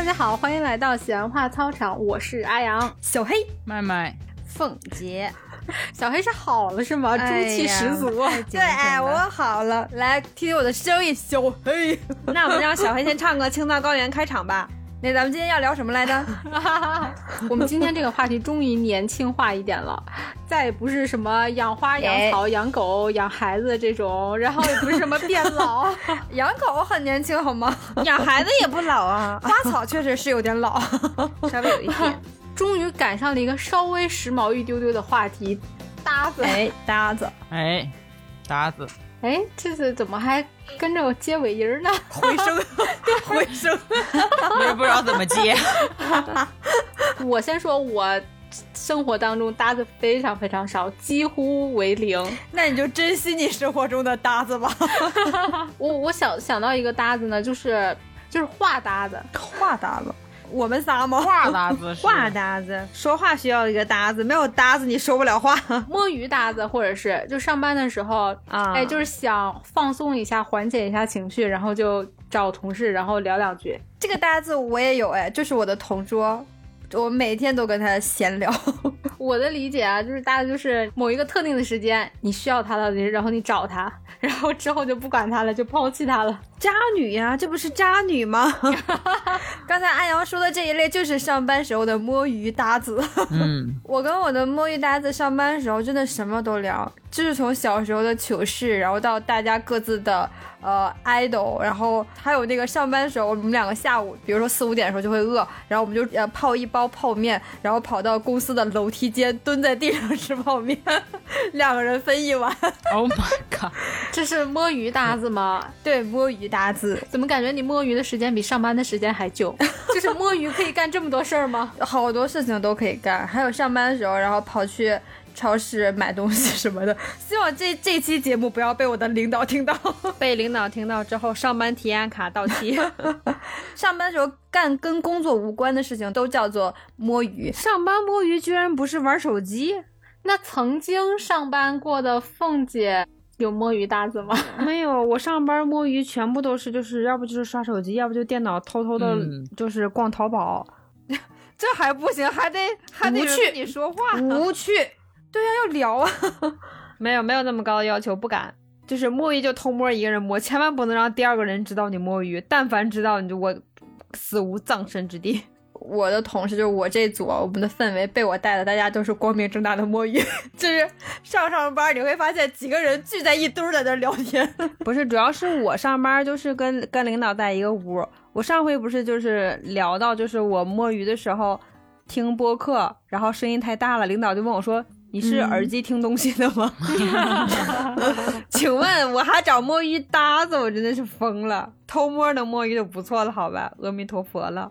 大家好，欢迎来到闲话操场，我是阿阳，小黑、麦麦、凤姐。小黑是好了是吗？中气十足。对，哎，我好了，来听听我的声音，小黑。那我们让小黑先唱个《青藏高原》开场吧。那咱们今天要聊什么来着？我们今天这个话题终于年轻化一点了，再也不是什么养花、养草、养狗、养孩子这种，然后也不是什么变老。养狗很年轻好吗？养孩子也不老啊。花草确实是有点老，稍微有一点。终于赶上了一个稍微时髦一丢丢的话题，搭子。哎，搭子。哎，搭子。哎，这次怎么还跟着我接尾音呢？回声，回声，我也不知道怎么接。我先说，我生活当中搭子非常非常少，几乎为零。那你就珍惜你生活中的搭子吧。我我想想到一个搭子呢，就是就是画搭子，画搭子。我们仨吗？话搭子，话搭子，说话需要一个搭子，没有搭子你说不了话。摸鱼搭子，或者是就上班的时候啊，哎，就是想放松一下，缓解一下情绪，然后就找同事，然后聊两句。这个搭子我也有，哎，就是我的同桌。我每天都跟他闲聊。我的理解啊，就是大概就是某一个特定的时间，你需要他了，然后你找他，然后之后就不管他了，就抛弃他了。渣女呀，这不是渣女吗？刚才安阳说的这一类就是上班时候的摸鱼搭子。嗯，我跟我的摸鱼搭子上班时候真的什么都聊，就是从小时候的糗事，然后到大家各自的。呃，idol，然后还有那个上班的时候，我们两个下午，比如说四五点的时候就会饿，然后我们就呃泡一包泡面，然后跑到公司的楼梯间，蹲在地上吃泡面，两个人分一碗。Oh my god，这是摸鱼搭子吗？对，摸鱼搭子。怎么感觉你摸鱼的时间比上班的时间还久？就是摸鱼可以干这么多事儿吗？好多事情都可以干，还有上班的时候，然后跑去。超市买东西什么的，希望这这期节目不要被我的领导听到。被领导听到之后，上班体验卡到期。上班时候干跟工作无关的事情都叫做摸鱼。上班摸鱼居然不是玩手机？那曾经上班过的凤姐有摸鱼搭子吗？没有，我上班摸鱼全部都是就是要不就是刷手机，要不就电脑偷偷的，就是逛淘宝。这还不行，还得还得去你说话，无趣。对呀，要聊啊！没有没有那么高的要求，不敢。就是摸鱼就偷摸一个人摸，千万不能让第二个人知道你摸鱼。但凡知道，你就我死无葬身之地。我的同事就是我这组，我们的氛围被我带的，大家都是光明正大的摸鱼。就是上上班你会发现几个人聚在一堆在那聊天。不是，主要是我上班就是跟跟领导在一个屋。我上回不是就是聊到就是我摸鱼的时候听播客，然后声音太大了，领导就问我说。你是耳机听东西的吗？请问我还找摸鱼搭子，我真的是疯了。偷摸能摸鱼就不错了，好吧？阿弥陀佛了。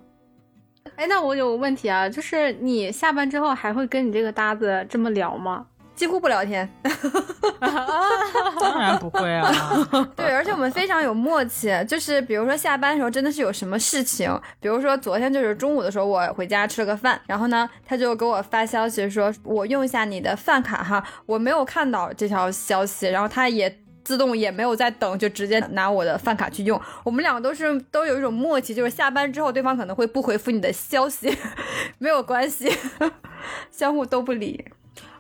哎，那我有个问题啊，就是你下班之后还会跟你这个搭子这么聊吗？几乎不聊天 当然不会啊。对，而且我们非常有默契，就是比如说下班的时候真的是有什么事情，比如说昨天就是中午的时候我回家吃了个饭，然后呢他就给我发消息说我用一下你的饭卡哈，我没有看到这条消息，然后他也自动也没有在等，就直接拿我的饭卡去用。我们两个都是都有一种默契，就是下班之后对方可能会不回复你的消息，没有关系，相互都不理。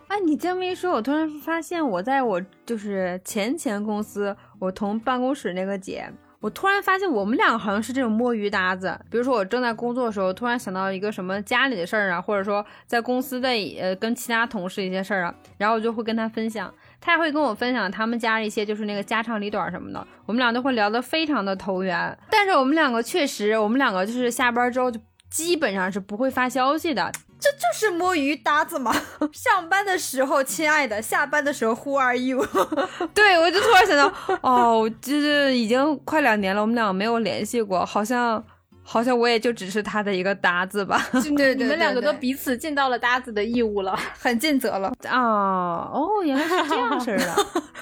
哎，你这么一说，我突然发现，我在我就是前前公司，我同办公室那个姐，我突然发现我们两个好像是这种摸鱼搭子。比如说，我正在工作的时候，突然想到一个什么家里的事儿啊，或者说在公司的呃跟其他同事一些事儿啊，然后我就会跟他分享，他也会跟我分享他们家一些就是那个家长里短什么的，我们俩都会聊得非常的投缘。但是我们两个确实，我们两个就是下班之后就基本上是不会发消息的。这就是摸鱼搭子嘛！上班的时候亲爱的，下班的时候 Who are you？对我就突然想到，哦，就是已经快两年了，我们俩没有联系过，好像好像我也就只是他的一个搭子吧。对 对，你们两个都彼此尽到了搭子的义务了，很尽责了啊！哦，原来是这样式的，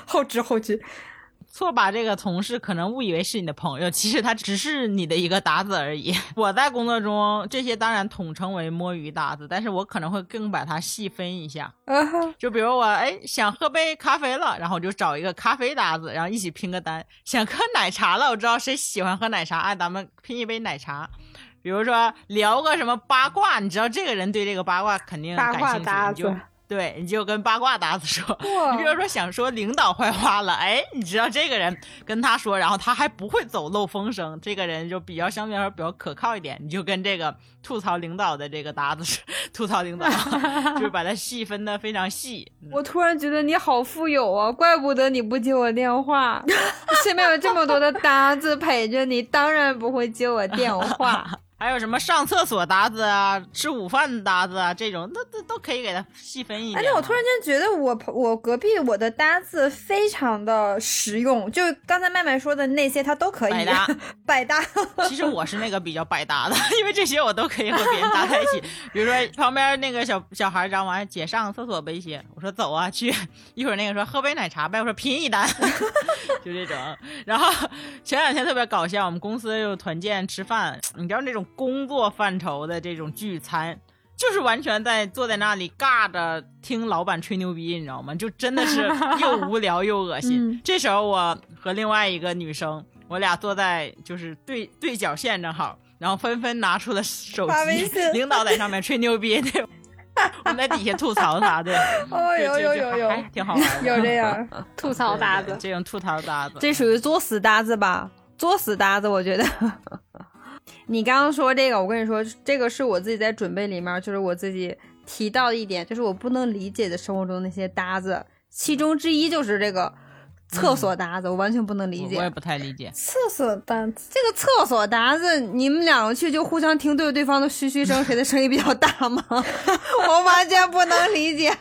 后知后觉。错把这个同事可能误以为是你的朋友，其实他只是你的一个搭子而已。我在工作中这些当然统称为摸鱼搭子，但是我可能会更把它细分一下。就比如我哎想喝杯咖啡了，然后我就找一个咖啡搭子，然后一起拼个单。想喝奶茶了，我知道谁喜欢喝奶茶，哎咱们拼一杯奶茶。比如说聊个什么八卦，你知道这个人对这个八卦肯定感兴趣，就对，你就跟八卦搭子说。你比如说想说领导坏话了，哎，你知道这个人跟他说，然后他还不会走漏风声，这个人就比较相对来说比较可靠一点，你就跟这个吐槽领导的这个搭子说吐槽领导，就是把它细分的非常细。嗯我突然觉得你好富有啊，怪不得你不接我电话。身边有这么多的搭子陪着你，当然不会接我电话。还有什么上厕所搭子啊，吃午饭搭子啊，这种都都都可以给他细分一点。而且我突然间觉得我朋我隔壁我的搭子非常的实用，就刚才麦麦说的那些他都可以百搭。百搭。其实我是那个比较百搭的，因为这些我都可以和别人搭在一起。比如说旁边那个小小孩张完，姐上厕所背些，我说走啊去。一会儿那个说喝杯奶茶呗，我说拼一单，就这种。然后前两天特别搞笑，我们公司又团建吃饭，你知道那种工作范畴的这种聚餐。就是完全在坐在那里尬着听老板吹牛逼，你知道吗？就真的是 又无聊又恶心。嗯这时候我和另外一个女生，我俩坐在就是对对角线正好，然后纷纷拿出了手机 领导在上面吹牛逼，对，我们在底下吐槽他，对，哦，就有有有有挺好玩的，有这样，吐槽搭子这种吐槽搭子，这属于作死搭子吧？作死搭子，我觉得。你刚刚说这个，我跟你说，这个是我自己在准备里面，就是我自己提到一点，就是我不能理解的生活中那些搭子，其中之一就是这个厕所搭子，我完全不能理解。我我也不太理解。厕所搭子，这个厕所搭子，你们两个去就互相听对对方的嘘嘘声，谁的声音比较大吗？我完全不能理解。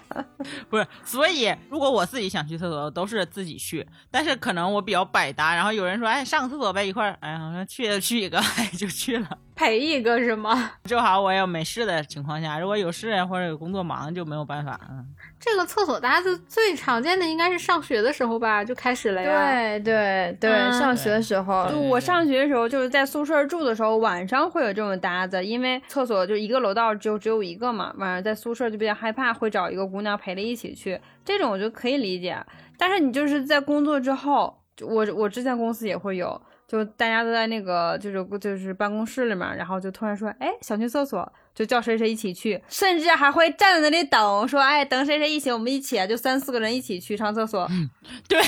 不是，所以如果我自己想去厕所，我都是自己去。但是可能我比较百搭，然后有人说，哎，上个厕所呗，一块儿，哎呀，我说去就去一个，哎，就去了。陪一个是吗？正好我有没事的情况下，如果有事或者有工作忙，就没有办法。嗯，这个厕所搭子最常见的应该是上学的时候吧，就开始了呀。对对对，嗯上学的时候，就我上学的时候，就是在宿舍住的时候，晚上会有这种搭子，因为厕所就一个楼道只有只有一个嘛，晚上在宿舍就比较害怕，会找一个姑娘陪着一起去，这种我就可以理解。但是你就是在工作之后，就我我之前公司也会有，就大家都在那个就是就是办公室里面，然后就突然说，哎，想去厕所。就叫谁谁一起去，甚至还会站在那里等，说，哎，等谁谁一起，我们一起，就三四个人一起去上厕所。对，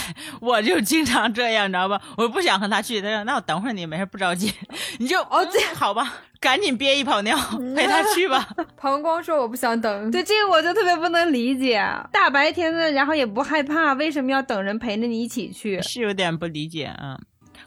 我就经常这样，你知道吧？我不想和他去，他说那我等会儿你没事不着急，你就哦这、好吧，赶紧憋一泡尿 陪他去吧。膀胱说我不想等，对这个我就特别不能理解。大白天的，然后也不害怕，为什么要等人陪着你一起去？是有点不理解，嗯，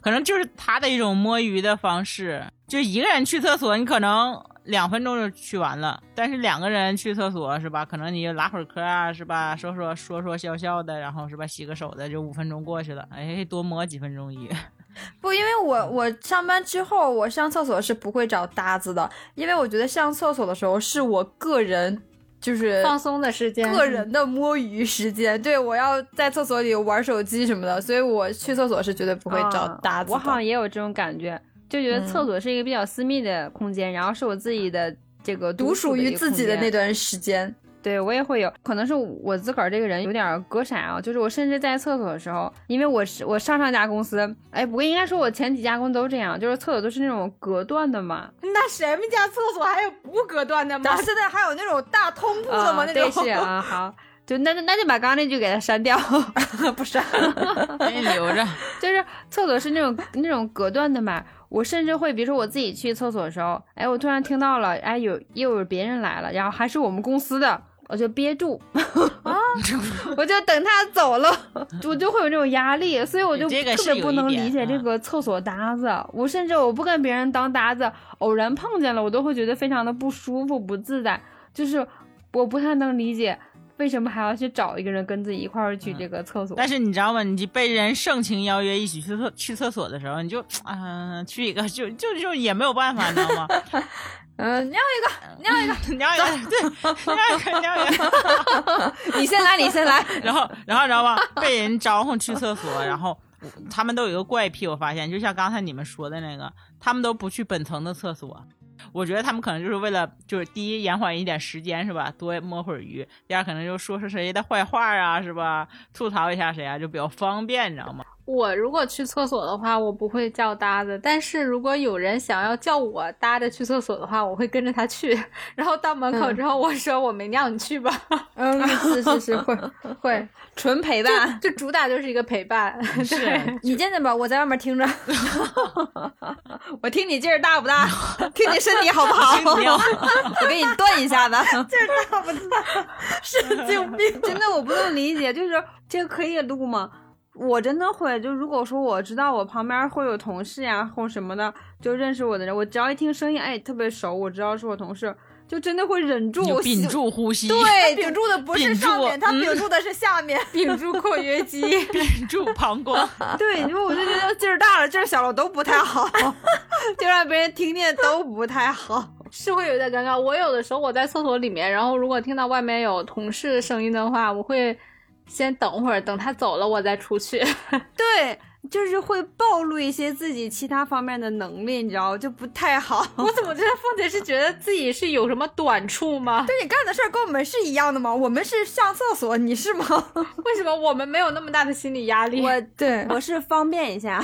可能就是他的一种摸鱼的方式，就一个人去厕所，你可能两分钟就去完了，但是两个人去厕所是吧？可能你就拉会儿嗑啊，是吧？说说说说笑笑的，然后是吧？洗个手的，就五分钟过去了，哎，多摸几分钟鱼。不，因为我我上班之后，我上厕所是不会找搭子的，因为我觉得上厕所的时候是我个人就是放松的时间，个人的摸鱼时间。对我要在厕所里玩手机什么的，所以我去厕所是绝对不会找搭子的、我好像也有这种感觉，就觉得厕所是一个比较私密的空间，然后是我自己的这个独属于自己的那段。段时间。对我也会有，可能是我自个儿这个人有点隔闪啊，就是我甚至在厕所的时候，因为我是我上上家公司，哎，不过应该说我前几家公司都这样，就是厕所都是那种隔断的嘛。那谁们家厕所还有不隔断的吗然？后现在还有那种大通铺的吗？那种是啊，好，就那就那就把刚刚那句给它删掉，不删？给你留着。就是厕所是那种那种隔断的嘛。我甚至会，比如说我自己去厕所的时候，哎，我突然听到了，哎，有又有别人来了，然后还是我们公司的，我就憋住 啊，我就等他走了，我就会有这种压力，所以我就这个特别不能理解这嗯个厕所搭子。我甚至我不跟别人当搭子，偶然碰见了，我都会觉得非常的不舒服、不自在，就是我不太能理解。为什么还要去找一个人跟自己一块儿去这个厕所？但是你知道吗？你被人盛情邀约一起去厕去厕所的时候，你就啊、去一个就就就也没有办法，你知道吗？嗯，尿一个，尿一个，尿一个，对，尿一个，尿一个。你先来，你先来。然后，然后你知道吧？被人招呼去厕所，然后他们都有一个怪癖，我发现，就像刚才你们说的那个，他们都不去本层的厕所。我觉得他们可能就是为了，就是第一延缓一点时间，是吧？多摸会儿鱼；第二可能就说说谁的坏话啊，是吧？吐槽一下谁啊，就比较方便，你知道吗？我如果去厕所的话，我不会叫搭子；但是如果有人想要叫我搭着去厕所的话，我会跟着他去。然后到门口之后，我说我没尿，你去吧。嗯，是是是，会 会，纯陪伴。就主打就是一个陪伴。是，你进去吧，我在外面听着。我听你劲儿大不大？听你身体好不好？我给你炖一下子。劲儿大不大？神经病！真的我不能理解，就是这个可以录吗？我真的会，就如果说我知道我旁边会有同事呀或什么的，就认识我的人，我只要一听声音，哎，特别熟，我知道是我同事，就真的会忍住屏住呼吸，对，屏住的不是上面，他嗯屏住的是下面。屏住括约肌。屏住膀胱。对，因为我就觉得劲儿大了，劲儿小了都不太好，就让别人听见都不太好。是会有点尴尬。我有的时候我在厕所里面，然后如果听到外面有同事的声音的话，我会先等会儿，等他走了我再出去。对，就是会暴露一些自己其他方面的能力，你知道，就不太好。我怎么觉得凤姐是觉得自己是有什么短处吗？对你干的事儿跟我们是一样的吗？我们是上厕所，你是吗？为什么我们没有那么大的心理压力？我对，我是方便一下，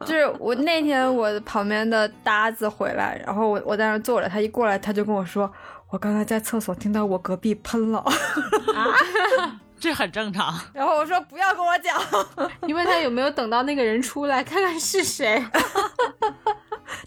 就是我那天我旁边的搭子回来，然后我我在那坐着，他一过来他就跟我说，我刚才在厕所听到我隔壁喷了，这很正常。然后我说不要跟我讲，你问他有没有等到那个人出来，看看是谁。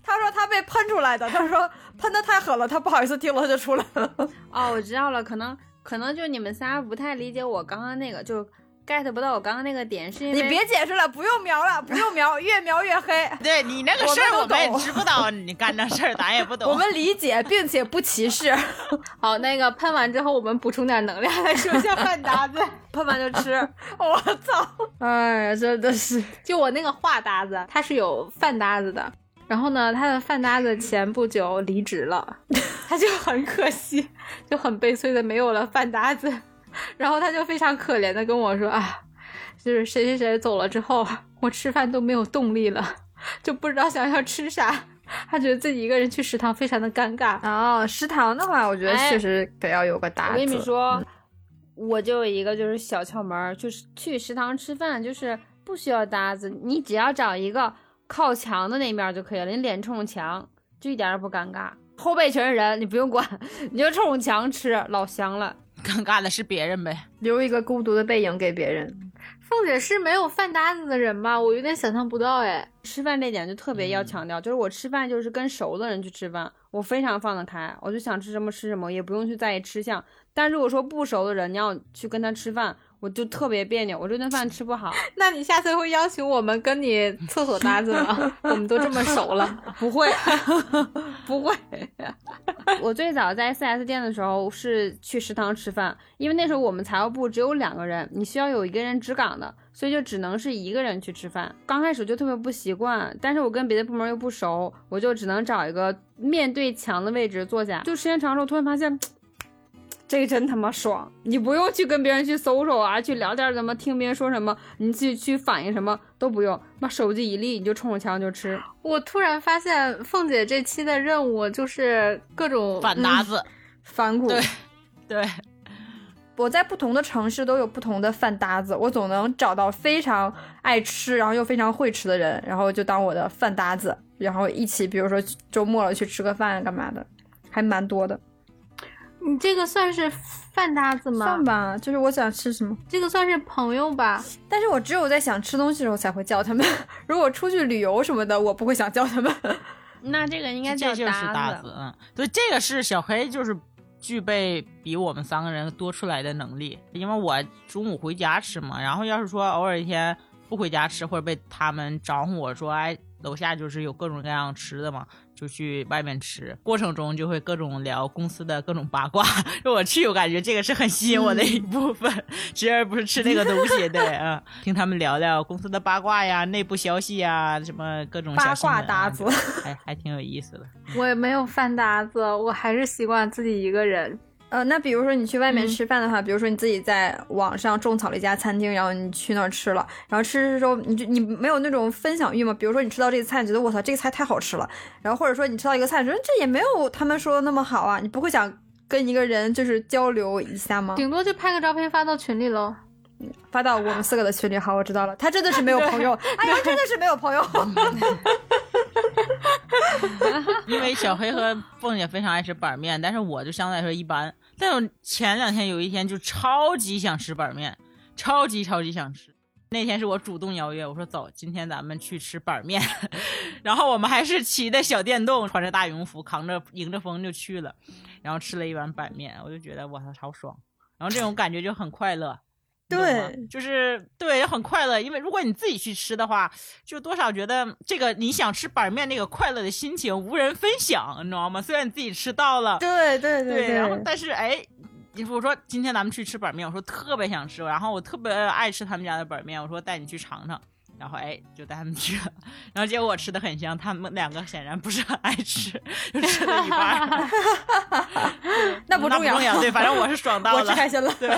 他说他被喷出来的，他说喷的太狠了，他不好意思听了他就出来了。哦，我知道了，可能可能就你们仨不太理解我刚刚那个，就 get 不到我刚刚那个点，是因为你别解释了，不用描了，不用描，越描越黑。对你那个事儿，我们也懂知不道你干这事儿，咱也不懂。我们理解并且不歧视。好，那个喷完之后，我们补充点能量来说一下 饭搭子。喷完就吃。我操！哎呀，真的是。就我那个话搭子，他是有饭搭子的。然后呢，他的饭搭子前不久离职了，他就很可惜，就很悲催的没有了饭搭子。然后他就非常可怜的跟我说啊，就是谁谁谁走了之后，我吃饭都没有动力了，就不知道想要吃啥。他觉得自己一个人去食堂非常的尴尬。哦，食堂的话，我觉得哎确实得要有个搭子。我跟你们说，我就有一个就是小窍门儿，就是去食堂吃饭，就是不需要搭子，你只要找一个靠墙的那面儿就可以了，你脸冲墙，就一点儿也不尴尬。后背全是人，你不用管，你就冲墙吃，老香了。尴尬的是别人呗。留一个孤独的背影给别人。凤姐是没有饭搭子的人吧？我有点想象不到哎。吃饭这点就特别要强调，就是我吃饭就是跟熟的人去吃饭，我非常放得开，我就想吃什么吃什么，也不用去在意吃相。但如果说不熟的人，你要去跟他吃饭，我就特别别扭，我这顿饭吃不好。那你下次会邀请我们跟你厕所搭子吗？我们都这么熟了。不会，不会。我最早在 4S 店的时候是去食堂吃饭，因为那时候我们财务部只有两个人，你需要有一个人值岗的，所以就只能是一个人去吃饭。刚开始就特别不习惯，但是我跟别的部门又不熟，我就只能找一个面对墙的位置坐下。就时间长了，我突然发现。这个真他妈爽！你不用去跟别人去搜搜啊，去聊天怎么听别人说什么，你自己去反应什么都不用，把手机一立，你就冲着墙就吃。我突然发现，凤姐这期的任务就是各种反搭子，反骨。对对，我在不同的城市都有不同的饭搭子，我总能找到非常爱吃，然后又非常会吃的人，然后就当我的饭搭子，然后一起，比如说周末了去吃个饭干嘛的，还蛮多的。你这个算是饭搭子吗？算吧，就是我想吃什么，这个算是朋友吧？但是我只有在想吃东西的时候才会叫他们，如果出去旅游什么的，我不会想叫他们。那这个应该叫这就是搭搭子，嗯，所以，这个是小黑就是具备比我们三个人多出来的能力，因为我中午回家吃嘛，然后要是说偶尔一天不回家吃，或者被他们招呼我说，哎，楼下就是有各种各样吃的嘛。就去外面吃，过程中就会各种聊公司的各种八卦。就我去，我感觉这个是很吸引我的一部分，其而不是吃那个东西。对，啊，听他们聊聊公司的八卦呀、内部消息呀，什么各种八卦搭子，还还挺有意思的。我也没有饭搭子，我还是习惯自己一个人。呃，那比如说你去外面吃饭的话，比如说你自己在网上种草了一家餐厅，然后你去那儿吃了，然后吃的时候你就你没有那种分享欲吗？比如说你吃到这个菜，你觉得我操这个菜太好吃了，然后或者说你吃到一个菜，觉得这也没有他们说的那么好啊，你不会想跟一个人就是交流一下吗？顶多就拍个照片发到群里喽。发到我们四个的群里。好，我知道了，他真的是没有朋友。哎呀，真的是没有朋友。因为小黑和凤姐非常爱吃板面，但是我就相对来说一般。但我前两天有一天就超级想吃板面，超级超级想吃。那天是我主动邀约，我说走，今天咱们去吃板面。然后我们还是骑的小电动，穿着大羽绒服，扛着迎着风就去了，然后吃了一碗板面，我就觉得我操超爽，然后这种感觉就很快乐。对就是对，很快乐。因为如果你自己去吃的话，就多少觉得这个你想吃板面那个快乐的心情无人分享，你知道吗？虽然你自己吃到了，对对对，然后但是哎，我说今天咱们去吃板面，我说特别想吃，然后我特别爱吃他们家的板面，我说带你去尝尝。然后哎，就带他们去了，然后结果我吃的很香，他们两个显然不是很爱吃，就吃了一半儿。那不重要，那不重要，对，反正我是爽到我开心了。对，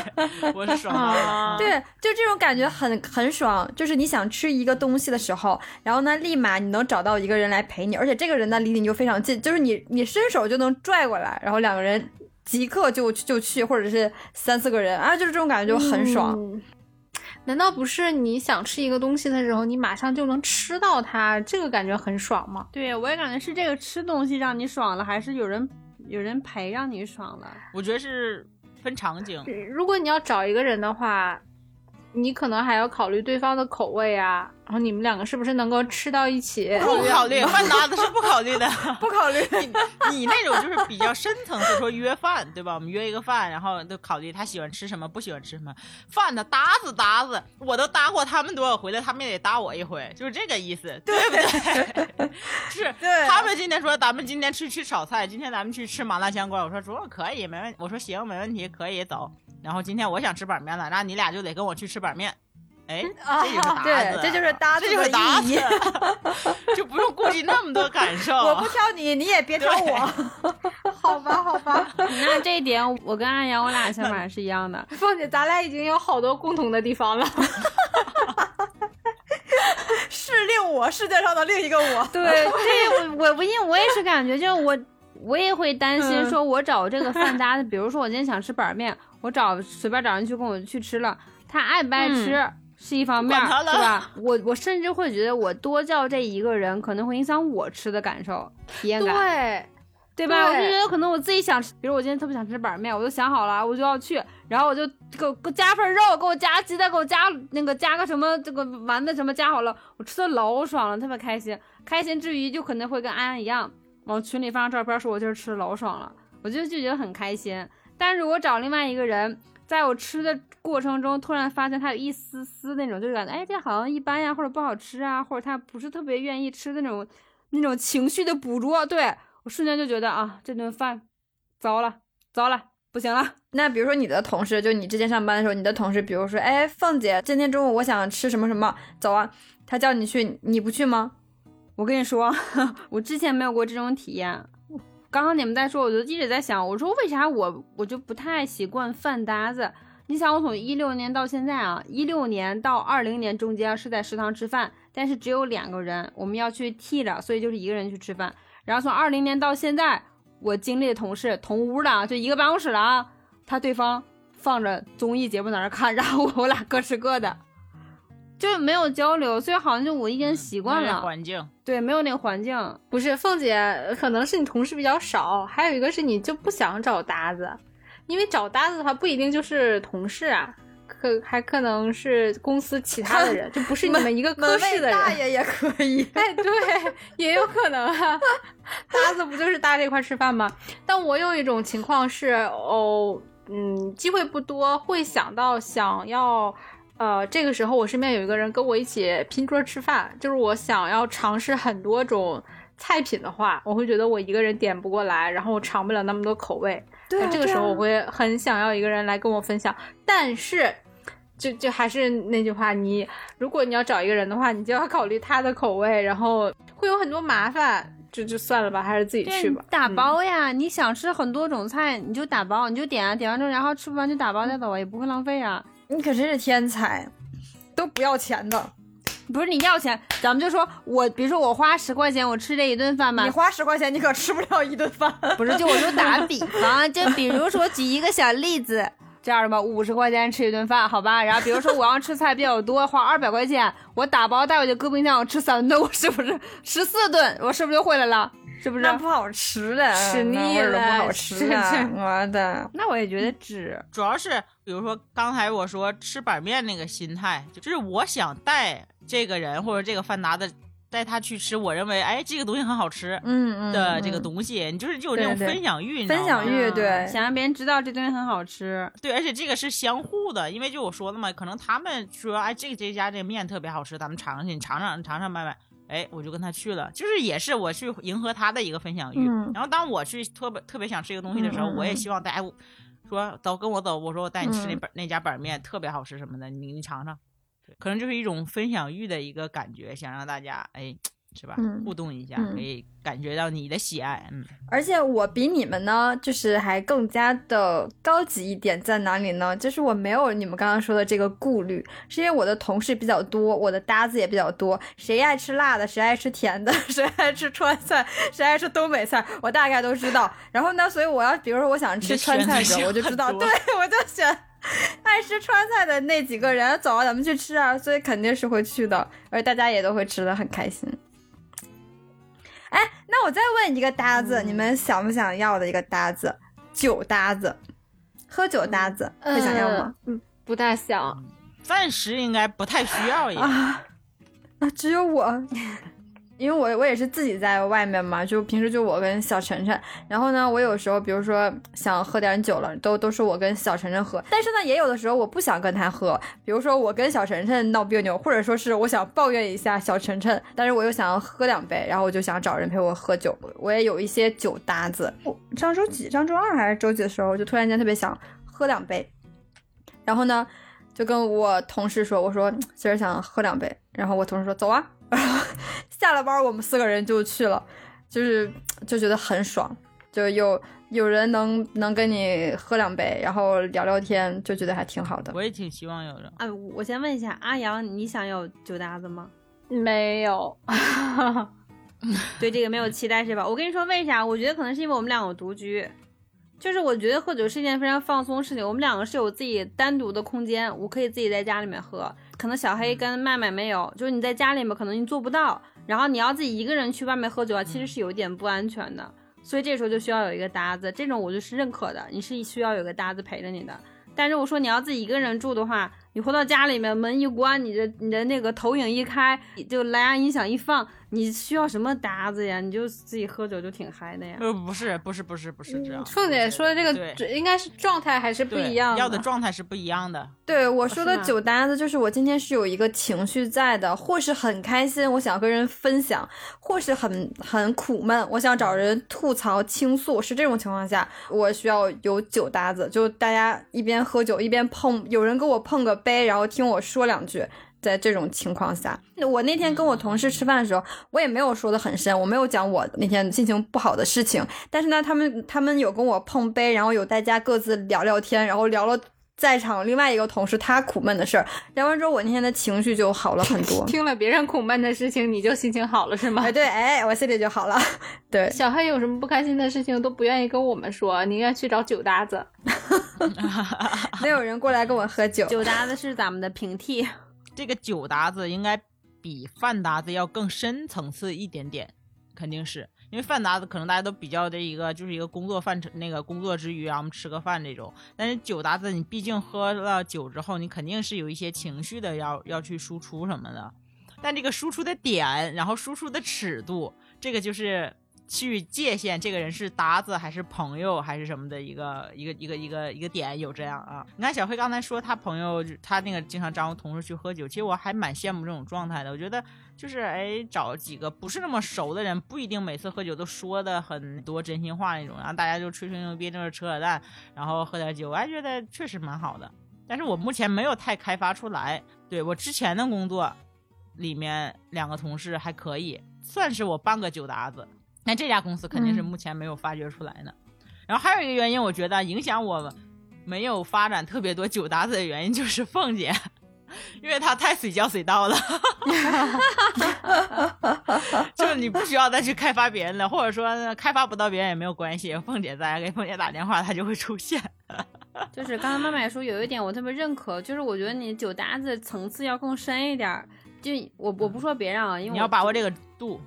我是爽到对，就这种感觉很很爽，就是你想吃一个东西的时候，然后呢，立马你能找到一个人来陪你，而且这个人呢离你就非常近，就是你你伸手就能拽过来，然后两个人即刻就就去，或者是三四个人啊，就是这种感觉就很爽。嗯难道不是你想吃一个东西的时候，你马上就能吃到它，这个感觉很爽吗？对我也感觉是这个吃东西让你爽了，还是有人有人陪让你爽了？我觉得是分场景，如果你要找一个人的话，你可能还要考虑对方的口味啊，然后你们两个是不是能够吃到一起？不考虑，饭搭子是不考虑的。不考虑，你你那种就是比较深层次说约饭，对吧？我们约一个饭，然后都考虑他喜欢吃什么，不喜欢吃什么。饭的搭子搭子，我都搭过他们多少回了，他们也得搭我一回，就是这个意思，对 不对？是，对他们今天说咱们今天去吃炒菜，今天咱们去吃麻辣香锅，我说说可以，没问，我说行，没问题，可以走。然后今天我想吃板面了，那你俩就得跟我去吃板面。哎，这就是搭子，对，这就是搭子这就是的意义。，就不用顾及那么多感受。我不挑你，你也别挑我。好吧，好吧，那这一点，我跟安阳我俩想法是一样的。凤姐，咱俩已经有好多共同的地方了。是另我世界上的另一个我。对，这我我不因为我也是感觉，就我我也会担心，嗯说我找这个饭 搭子，比如说我今天想吃板面，我找随便找人去跟我去吃了，他爱不爱吃、是一方面，是吧？我我甚至会觉得我多叫这一个人，可能会影响我吃的感受、体验感。对，对吧？我就觉得可能我自己想吃，比如我今天特别想吃板面，我就想好了，我就要去，然后我就给我给我加份肉，给我加鸡蛋，给我加那个加个什么这个丸子什么加好了，我吃的老爽了，特别开心。开心之余就可能会跟安安一样，往群里发张照片说我今儿吃的老爽了，我就就觉得很开心。但是我找另外一个人，在我吃的过程中，突然发现他有一丝丝那种，就感觉哎这好像一般呀，或者不好吃啊，或者他不是特别愿意吃的那种那种情绪的捕捉，对我瞬间就觉得啊，这顿饭糟了，糟了，不行了。那比如说你的同事，就你之前上班的时候，你的同事，比如说，哎，凤姐，今天中午我想吃什么什么，走啊，他叫你去，你不去吗？我跟你说，我之前没有过这种体验。刚刚你们在说，我就一直在想，我说为啥我我就不太习惯饭搭子？你想，我从一六年到现在啊，一六年到二零年中间是在食堂吃饭，但是只有两个人，我们要去替着，所以就是一个人去吃饭。然后从二零年到现在，我经历的同事同屋的啊，就一个办公室的啊，他对方放着综艺节目在那看，然后我俩各吃各的，就是没有交流，所以好像就我已经习惯那个了。环境，对，没有那个环境。不是凤姐，可能是你同事比较少，还有一个是你就不想找搭子，因为找搭子的话不一定就是同事啊，可还可能是公司其他的人，就不是你们一个科室的人。大爷也可以。哎，对，也有可能啊。搭子不就是搭这块吃饭吗？但我有一种情况是，哦，嗯，机会不多，会想到想要，呃，这个时候我身边有一个人跟我一起拼桌吃饭，就是我想要尝试很多种菜品的话，我会觉得我一个人点不过来，然后我尝不了那么多口味。对这个时候我会很想要一个人来跟我分享，但是。就就还是那句话，你如果你要找一个人的话，你就要考虑他的口味，然后会有很多麻烦，就就算了吧，还是自己去吧。打嗯包呀！你想吃很多种菜，你就打包，你就点啊，点完之后，然后吃不完就打包带走啊，也不会浪费啊。你可真是天才，都不要钱的。不是你要钱，咱们就说我，比如说我花十块钱，我吃这一顿饭吧你，花十块钱，你可吃不了一顿饭。不是，就我就打个比方，就比如说举一个小例子，这样的吧，五十块钱吃一顿饭，好吧？然后比如说我要吃菜比较多，花二百块钱，我打包带回去搁冰箱，我吃三顿，我是不是十四顿？我是不是就回来了？是不是？那不好吃了，吃腻那味儿都不好吃了是是，我的。那我也觉得值。主要是比如说刚才我说吃板面那个心态，就是我想带这个人或者这个饭搭的带他去吃，我认为哎这个东西很好吃嗯嗯的这个嗯东西，你就是就有这种分享欲，分享欲对想让别人知道这东西很好吃。对，而且这个是相互的，因为就我说的嘛，可能他们说，哎，这个这家这个面特别好吃，咱们尝尝去，你尝尝，你尝尝买买，哎，我就跟他去了，就是也是我去迎合他的一个分享欲。嗯然后当我去特别特别想吃一个东西的时候，我也希望大家说走跟我走，我说我带你吃那嗯板、那家板面特别好吃什么的，你你尝尝，对可能就是一种分享欲的一个感觉，想让大家哎。是吧？嗯互动一下，嗯可以感觉到你的喜爱。嗯，而且我比你们呢，就是还更加的高级一点，在哪里呢？就是我没有你们刚刚说的这个顾虑，是因为我的同事比较多，我的搭子也比较多，谁爱吃辣的，谁爱吃甜的，谁爱吃川菜，谁爱吃东北菜，我大概都知道。然后呢，所以我要比如说我想吃川菜的，你的选择性我就知道，对我就选。爱吃川菜的那几个人，走啊，咱们去吃啊，所以肯定是会去的，而大家也都会吃的很开心。哎，那我再问一个搭子，你们想不想要的一个搭子？酒搭子，喝酒搭子，会想要吗？嗯，不大想。暂时应该不太需要也。啊啊，只有我，因为我我也是自己在外面嘛，就平时就我跟小晨晨，然后呢，我有时候比如说想喝点酒了，都都是我跟小晨晨喝，但是呢，也有的时候我不想跟他喝，比如说我跟小晨晨闹别扭，或者说是我想抱怨一下小晨晨，但是我又想要喝两杯，然后我就想找人陪我喝酒，我也有一些酒搭子。我上周几，上周二还是周几的时候，我就突然间特别想喝两杯，然后呢，就跟我同事说，我说今儿想喝两杯，然后我同事说走啊，然后 下了班我们四个人就去了，就是就觉得很爽，就有有人能能跟你喝两杯，然后聊聊天，就觉得还挺好的。我也挺希望有的。啊，我先问一下阿阳，你想有酒搭子吗？没有，对这个没有期待是吧？我跟你说为啥？我觉得可能是因为我们两个独居，就是我觉得喝酒是一件非常放松的事情。我们两个是有自己单独的空间，我可以自己在家里面喝。可能小黑跟麦麦没有，就是你在家里面可能你做不到，然后你要自己一个人去外面喝酒啊，其实是有点不安全的。所以这时候就需要有一个搭子，这种我就是认可的，你是需要有个搭子陪着你的。但如果说你要自己一个人住的话，你回到家里面门一关，你的你的那个投影一开，就蓝牙音响一放，你需要什么搭子呀？你就自己喝酒就挺嗨的呀。呃，不是，不是，不是，不是这样。凤姐说的这个应该是状态还是不一样要的状态是不一样的。对我说的酒搭子，就是我今天是有一个情绪在的，或是很开心，我想跟人分享，或是很很苦闷，我想找人吐槽倾诉，是这种情况下，我需要有酒搭子，就大家一边喝酒一边碰，有人给我碰个杯，然后听我说两句。在这种情况下，我那天跟我同事吃饭的时候，我也没有说的很深，我没有讲我那天心情不好的事情，但是呢，他们他们有跟我碰杯，然后有大家各自聊聊天，然后聊了在场另外一个同事他苦闷的事儿，聊完之后，我那天的情绪就好了很多。听了别人苦闷的事情，你就心情好了是吗哎，？对，哎，我心里就好了。对，小黑有什么不开心的事情都不愿意跟我们说，宁愿去找酒搭子。没有人过来跟我喝酒。酒搭子是咱们的平替，这个酒搭子应该比饭搭子要更深层次一点点，肯定是因为饭搭子可能大家都比较的一个就是一个工作饭那个工作之余啊，我们吃个饭这种。但是酒搭子你毕竟喝了酒之后，你肯定是有一些情绪的要要去输出什么的。但这个输出的点，然后输出的尺度，这个就是去界限这个人是搭子还是朋友还是什么的一个一个一个一个一个点有这样啊。你看小黑刚才说他朋友他那个经常招呼同事去喝酒，其实我还蛮羡慕这种状态的。我觉得就是哎找几个不是那么熟的人，不一定每次喝酒都说的很多真心话那种，然后大家就吹吹牛逼，就是扯扯淡，然后喝点酒，我还觉得确实蛮好的。但是我目前没有太开发出来。对我之前的工作里面两个同事还可以，算是我半个酒搭子。但这家公司肯定是嗯目前没有发掘出来的。然后还有一个原因，我觉得影响我没有发展特别多酒搭子的原因就是凤姐，因为她太随叫随到了，就是你不需要再去开发别人了，或者说开发不到别人也没有关系，凤姐在给凤姐打电话，她就会出现。就是刚才麦麦说有一点我特别认可，就是我觉得你酒搭子层次要更深一点儿。就我我不说别人啊，因为你要把握这个度。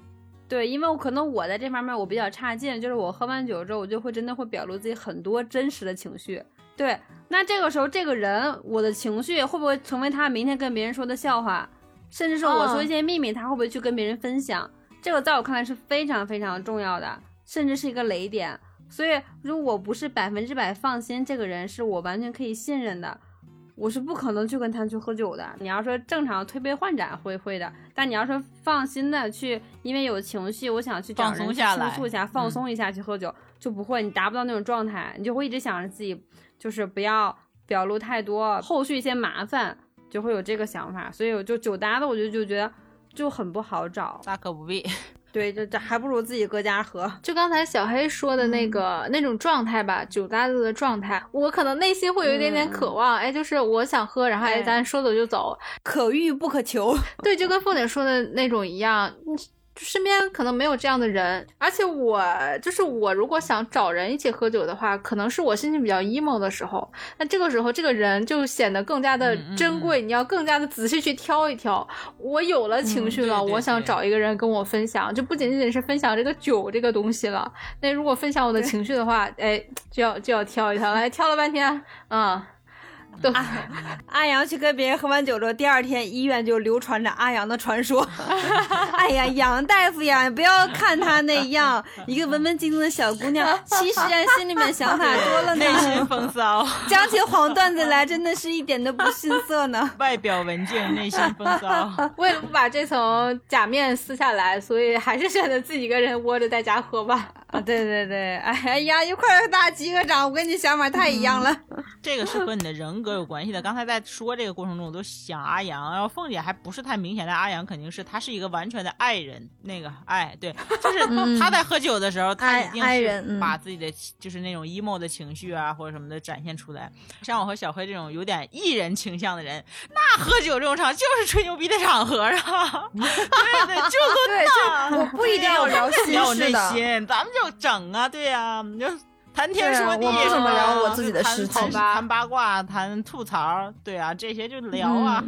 对，因为我可能我在这方面我比较差劲，就是我喝完酒之后，我就会真的会表露自己很多真实的情绪。对，那这个时候这个人我的情绪会不会成为他明天跟别人说的笑话，甚至是我说一些秘密，他会不会去跟别人分享？这个在我看来是非常非常重要的，甚至是一个雷点。所以，如果不是百分之百放心这个人是我完全可以信任的，我是不可能去跟他去喝酒的。你要说正常推杯换盏会会的，但你要说放心的去，因为有情绪，我想去找放人倾诉一下，放嗯松一下去喝酒，就不会，你达不到那种状态，你就会一直想着自己就是不要表露太多，后续一些麻烦，就会有这个想法。所以我就酒搭子，我就就觉得就很不好找。大可不必。对，这这还不如自己搁家喝。就刚才小黑说的那个、那种状态吧，酒搭子的状态，我可能内心会有一点点渴望，哎，就是我想喝，然后哎，哎咱说走就走，可遇不可求。对，就跟凤姐说的那种一样，嗯就身边可能没有这样的人，而且我就是我，如果想找人一起喝酒的话，可能是我心情比较 emo 的时候，那这个时候这个人就显得更加的嗯嗯珍贵，你要更加的仔细去挑一挑。我有了情绪了，对对我想找一个人跟我分享，就不仅仅是分享这个酒这个东西了。那如果分享我的情绪的话，哎，就要就要挑一挑，来挑了半天，嗯，都、阿阳去跟别人喝完酒之后，第二天医院就流传着阿阳的传说。哎呀，杨大夫呀，你不要看他那样，一个文文静静的小姑娘，其实啊心里面想法多了内心。风骚，讲起黄段子来，真的是一点都不逊色呢。外表文静，内心风骚。为了不把这层假面撕下来，所以还是选择自己一个人窝着在家喝吧。啊，对对对，哎呀，一块儿打击个掌，我跟你想法太一样了。这个是和你的人格有关系的。刚才在说这个过程中，我都想阿阳，然后凤姐还不是太明显，但阿阳肯定是他是一个完全的爱人。那个爱，对，就是他在喝酒的时候，她爱一定是把自己的就是那种 emo 的情绪啊或者什么的展现出来。像我和小黑这种有点艺人倾向的人，那喝酒这种场就是吹牛逼的场合啊，对对，就 对，就我不一定要聊心要有内事的。心，咱们就整啊，对呀、你就谈天说地，我不怎么聊我自己的谈事情谈谈八卦，谈吐槽，对啊，这些就聊啊，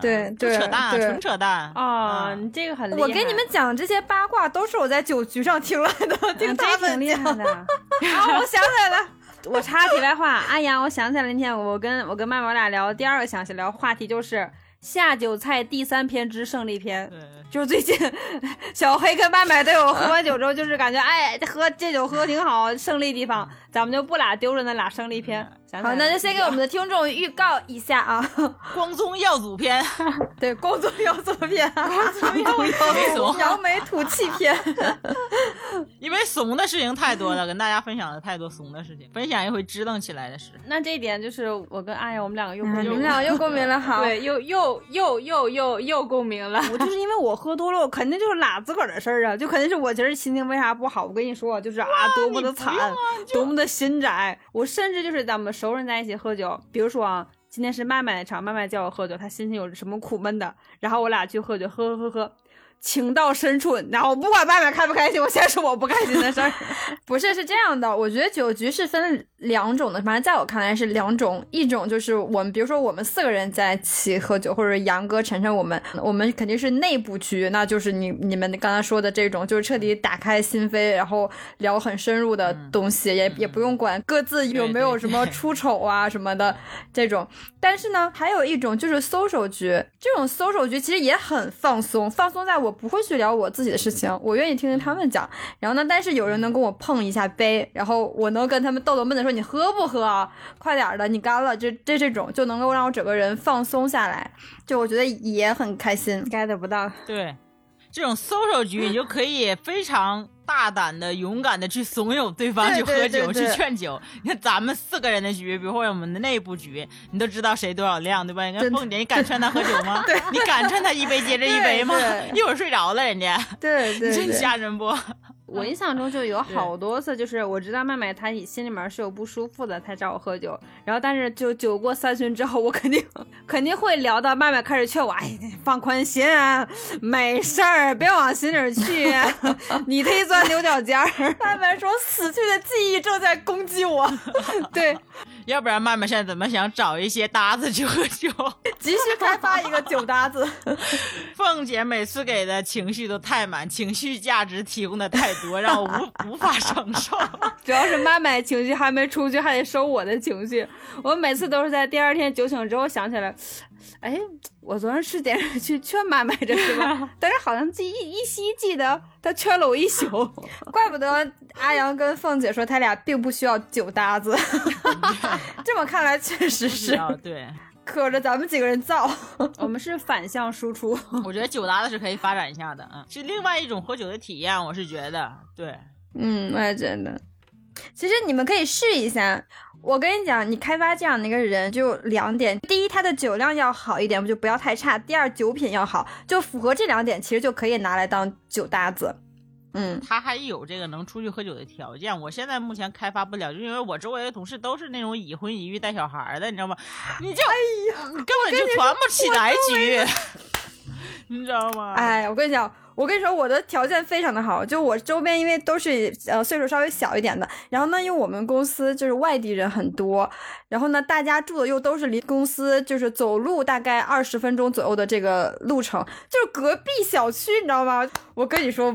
对就对扯淡，对纯扯淡哦，嗯你这个很厉害。我跟你们讲这些八卦，都是我在酒局上听来的，听嗯他们讲。厉害的。啊，我想起来了，我插题外话，阿阳，我想起来那天我跟我跟麦麦我俩聊第二个想聊话题就是下酒菜第三篇之胜利篇。对，就是最近 小黑跟麦麦都有喝完酒之后，就是感觉 哎，喝这酒喝挺好，胜利地方。咱们就不俩丢着那俩胜利篇。好，那就先给我们的听众预告一下啊，光宗耀祖篇，对，光宗耀祖篇，光宗耀祖扬眉吐气篇。因为怂的事情太多了，跟大家分享了太多怂的事情，分享一回支棱起来的事。那这一点就是我跟阿阳我们两个又共鸣你又们俩又共鸣了，好。对，又又又又又又共鸣了。我就是因为我喝多了，我肯定就是拉自个儿的事儿啊，就肯定是我今儿心情为啥不好。我跟你说，就是啊，多么的惨，多么的心窄。我甚至就是咱们熟人在一起喝酒，比如说啊，今天是麦麦的场，麦麦叫我喝酒，他心情有什么苦闷的，然后我俩去喝酒，喝喝喝喝，情到深处，然后我不管外面开不开心，我先说我不开心的事儿。不是，是这样的，我觉得酒局是分两种的，反正在我看来是两种，一种就是我们，比如说我们四个人在一起喝酒，或者杨哥、晨晨，我们我们肯定是内部局，那就是你你们刚才说的这种，就是彻底打开心扉，然后聊很深入的东西，也也不用管各自有没有什么出丑啊什么的 这种。但是呢，还有一种就是 social 局，这种 social 局其实也很放松，放松在我不会去聊我自己的事情，我愿意听听他们讲。然后呢，但是有人能跟我碰一下杯，然后我能跟他们逗逗闷的说：“你喝不喝啊？快点儿的，你干了。”这这这种就能够让我整个人放松下来，就我觉得也很开心。get 不到，对，这种 social 局，你就可以非常大胆的、勇敢的去怂恿对方 去喝酒、去劝酒。你看咱们四个人的局，比如或者我们的内部局，你都知道谁多少量，对吧？你看凤姐，你敢劝他喝酒吗？你敢劝他一杯接着一杯吗？一会儿睡着了，人家，对对你真吓人不？我印象中就有好多次，就是我知道麦麦她心里面是有不舒服的，才找我喝酒。然后，但是就酒过三巡之后，我肯定肯定会聊到麦麦开始劝我，哎，放宽心啊，没事儿，别往心里去，你忒钻牛角尖儿。慢慢说，死去的记忆正在攻击我。对，要不然麦麦现在怎么想找一些搭子去喝酒？急需开发一个酒搭子。凤姐每次给的情绪都太满，情绪价值提供的太多，让我无 无法承受。主要是妈妈情绪还没出去，还得收我的情绪。我每次都是在第二天酒醒之后想起来，哎，我昨天是点去劝妈妈这是吧？但是好像记忆依稀记得他劝了我一宿。怪不得阿阳跟凤姐说他俩并不需要酒搭子，这么看来确实是啊，对，可着咱们几个人造。我们是反向输出。我觉得酒搭子是可以发展一下的，嗯，是另外一种喝酒的体验，我是觉得，对，嗯，我也觉得。其实你们可以试一下。我跟你讲，你开发这样的一个人就两点：第一，他的酒量要好一点，就不要太差；第二，酒品要好，就符合这两点，其实就可以拿来当酒搭子。嗯，他还有这个能出去喝酒的条件。我现在目前开发不了，就因为我周围的同事都是那种已婚已育带小孩的，你知道吗？你就哎呀，你根本就传不起来局，你知道吗？哎，我跟你讲。我跟你说，我的条件非常的好，就我周边因为都是呃岁数稍微小一点的，然后呢，因为我们公司就是外地人很多，然后呢，大家住的又都是离公司就是走路大概二十分钟左右的这个路程，就是隔壁小区，你知道吗？我跟你说，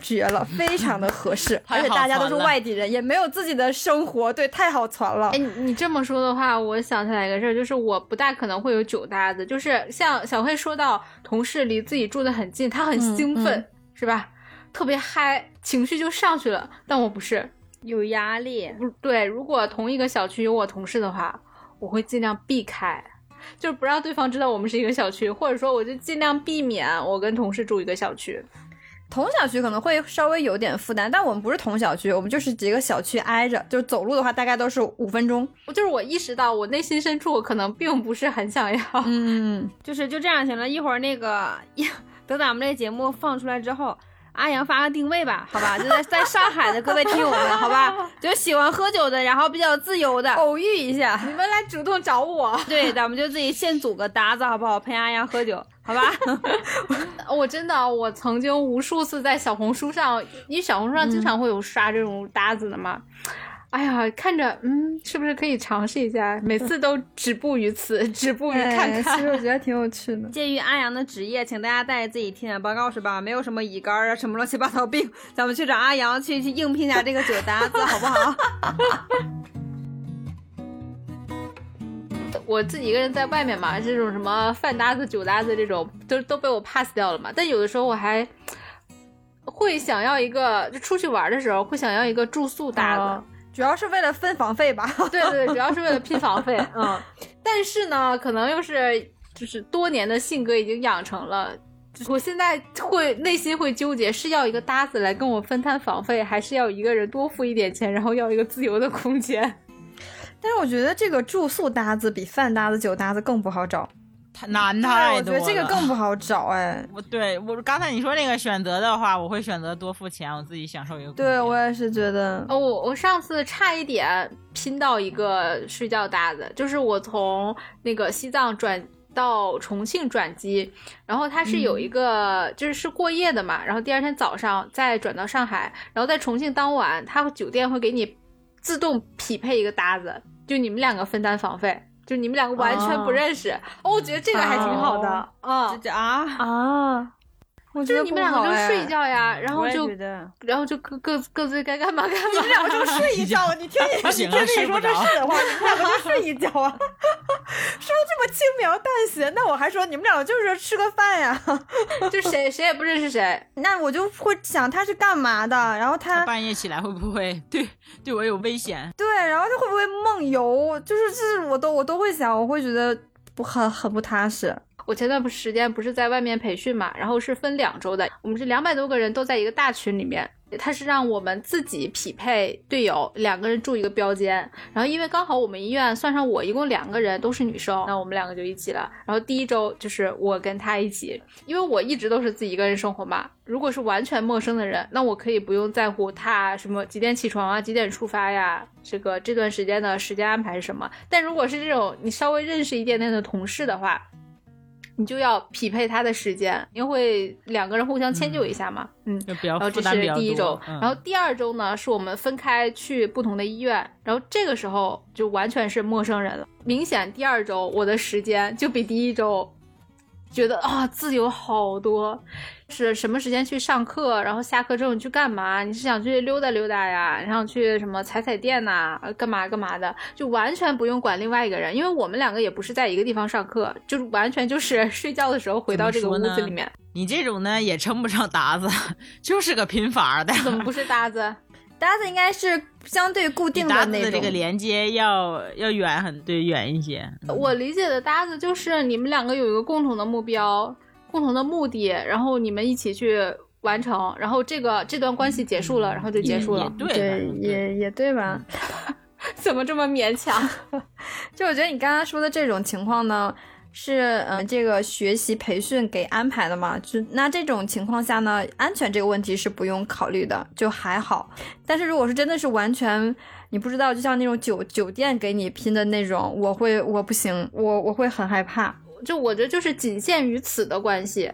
绝了，非常的合适，而且大家都是外地人，也没有自己的生活，对，太好传了。哎，你这么说的话，我想起来一个事儿，就是我不大可能会有酒搭子，就是像小黑说到同事离自己住的很近，他很兴奋，是吧？特别嗨，情绪就上去了。但我不是，有压力。不对，如果同一个小区有我同事的话，我会尽量避开，就是不让对方知道我们是一个小区，或者说我就尽量避免我跟同事住一个小区。同小区可能会稍微有点负担，但我们不是同小区，我们就是几个小区挨着，就是走路的话大概都是五分钟。我就是我意识到，我内心深处可能并不是很想要。嗯，就是就这样行了。一会儿那个，等咱们这节目放出来之后，阿阳发个定位吧，好吧？就在在上海的各位听友们，好吧？就喜欢喝酒的，然后比较自由的，偶遇一下，你们来主动找我。对，咱们就自己先组个搭子，好不好？陪阿阳喝酒。好吧，我真的，我曾经无数次在小红书上，因为小红书上经常会有刷这种搭子的嘛。哎呀，看着，嗯，是不是可以尝试一下？每次都止步于此，止步于看看。其实我 觉得挺有趣的。鉴于阿阳的职业，请大家带着自己体检报告是吧？没有什么乙肝啊，什么乱七八糟病，咱们去找阿阳去去应聘一下这个酒搭子，好不好？我自己一个人在外面嘛，这种什么饭搭子、酒搭子这种都都被我 pass 掉了嘛。但有的时候我还会想要一个，就出去玩的时候会想要一个住宿搭子，主要是为了分房费吧？对对，主要是为了拼房费。嗯，但是呢，可能又是就是多年的性格已经养成了，我现在会内心会纠结，是要一个搭子来跟我分摊房费，还是要一个人多付一点钱，然后要一个自由的空间。但是我觉得这个住宿搭子比饭搭子、酒搭子更不好找，太难太多了。我觉得这个更不好找哎。我对我刚才你说那个选择的话，我会选择多付钱，我自己享受一个。对我也是觉得。哦，我我上次差一点拼到一个睡觉搭子，就是我从那个西藏转到重庆转机，然后它是有一个就是是过夜的嘛，然后第二天早上再转到上海，然后在重庆当晚，他酒店会给你。自动匹配一个搭子，就你们两个分担房费，就你们两个完全不认识，哦，我觉得这个还挺好的，啊。啊。啊！就是你们两个就睡一觉呀，然后就然后就各各各自该干嘛干嘛。你们两个就睡一觉，你听你你听你说这是的话，你们两个就睡一觉啊？说这么轻描淡写，那我还说你们两个就是吃个饭呀，就谁谁也不认识谁。那我就会想他是干嘛的，然后他半夜起来会不会对对我有危险？对，然后他会不会梦游？就是这我都我都会想，我会觉得不很很不踏实。我前段时间不是在外面培训嘛，然后是分两周的，我们是两百多个人都在一个大群里面，他是让我们自己匹配队友，两个人住一个标间，然后因为刚好我们医院算上我一共两个人都是女生，那我们两个就一起了。然后第一周就是我跟他一起，因为我一直都是自己一个人生活嘛，如果是完全陌生的人，那我可以不用在乎他什么几点起床啊，几点出发呀，这个这段时间的时间安排是什么。但如果是这种你稍微认识一点点的同事的话，你就要匹配他的时间，因为会两个人互相迁就一下嘛。嗯，然后这是第一周，嗯然后第二周呢，是我们分开去不同的医院，然后这个时候就完全是陌生人了。明显第二周我的时间就比第一周觉得啊自由好多，是什么时间去上课，然后下课之后你去干嘛？你是想去溜达溜达呀，然后去什么踩踩店呐、呃干嘛干嘛的，就完全不用管另外一个人，因为我们两个也不是在一个地方上课，就是完全就是 睡觉的时候回到这个屋子里面，你这种呢也称不上搭子，就是个拼法的。怎么不是搭子？搭子应该是相对固定比搭子那种。的这个连接要要远很对远一些。嗯我理解的搭子就是你们两个有一个共同的目标、共同的目的，然后你们一起去完成，然后这个这段关系结束了，然后就结束了。对，也也对吧？怎么这么勉强？就我觉得你刚刚说的这种情况呢，是嗯、呃这个学习培训给安排的嘛？就那这种情况下呢，安全这个问题是不用考虑的，就还好。但是如果是真的是完全你不知道，就像那种酒酒店给你拼的那种，我会我不行，我我会很害怕。就我觉得就是仅限于此的关系。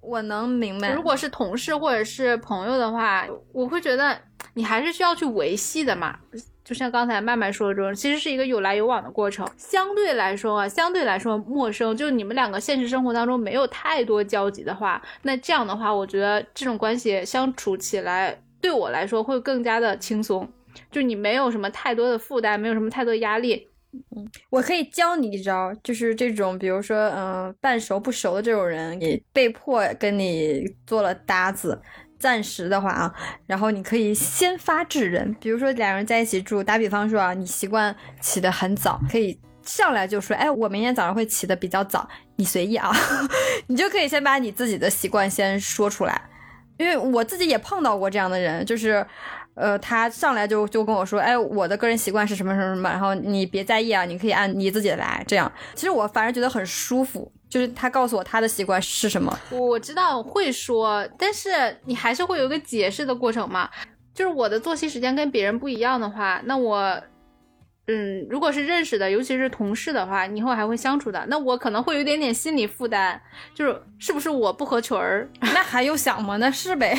我能明白，如果是同事或者是朋友的话，我会觉得你还是需要去维系的嘛。就像刚才麦麦说的这种，其实是一个有来有往的过程。相对来说啊，相对来说陌生，就你们两个现实生活当中没有太多交集的话，那这样的话，我觉得这种关系相处起来，对我来说会更加的轻松。就你没有什么太多的负担，没有什么太多压力，嗯我可以教你一招，就是这种，比如说，嗯、半熟不熟的这种人，你被迫跟你做了搭子，暂时的话啊，然后你可以先发制人，比如说两人在一起住，打比方说啊，你习惯起得很早，可以上来就说，哎，我明天早上会起得比较早，你随意啊，你就可以先把你自己的习惯先说出来，因为我自己也碰到过这样的人，就是。呃，他上来就就跟我说，哎，我的个人习惯是什么什么什么，然后你别在意啊，你可以按你自己的来，这样，其实我反而觉得很舒服，就是他告诉我他的习惯是什么，我知道会说，但是你还是会有一个解释的过程嘛。就是我的作息时间跟别人不一样的话，那我，嗯，如果是认识的，尤其是同事的话，你以后还会相处的，那我可能会有一点点心理负担，就是是不是我不合群儿？那还用想吗？那是呗，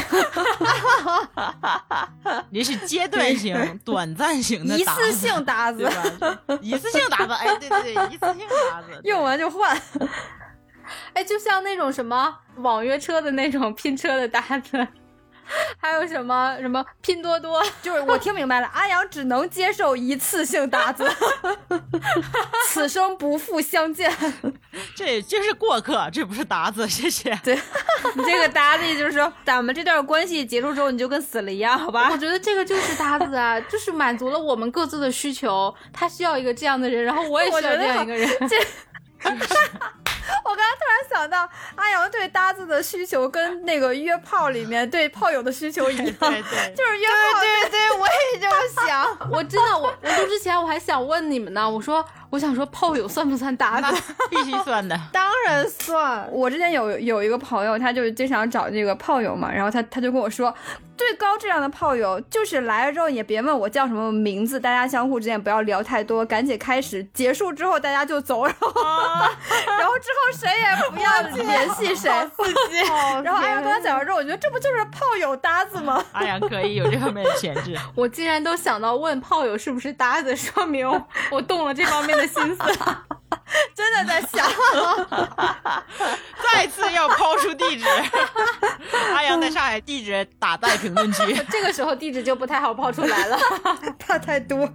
你是阶段性、短暂型的一次性搭子对，吧？一次性搭子，哎，对对对，一次性搭子，用完就换。哎，就像那种什么网约车的那种拼车的搭子，还有什么什么拼多多，就是我听明白了，阿阳只能接受一次性搭子，此生不复相见。这这是过客，这不是搭子，谢谢。对你这个搭子就是说，咱们这段关系结束之后，你就跟死了一样，好吧我？觉得这个就是搭子啊，就是满足了我们各自的需求。他需要一个这样的人，然后我也需要这样一个人。我刚刚突然想到，阿阳对搭子的需求跟那个约炮里面对炮友的需求一样，对对，就是约炮。对对，我也这么想。我真的，我我录之前我还想问你们呢，我说我想说炮友算不算搭那子？必须算的。当然算，我之前有有一个朋友，他就经常找这个炮友嘛，然后他他就跟我说，最高质量的炮友就是来了之后也别问我叫什么名字，大家相互之间不要聊太多，赶紧开始，结束之后大家就走，然后、然后之后谁也不要联系谁。然后阿阳跟他讲完之后，我觉得这不就是炮友搭子吗？阿阳可以有这方面的潜质，我竟然都想到问炮友是不是搭子，说明我动了这方面的心思。真的在想，再次要抛出地址。阿阳在上海地址打在评论区。这个时候地址就不太好抛出来了。怕太多。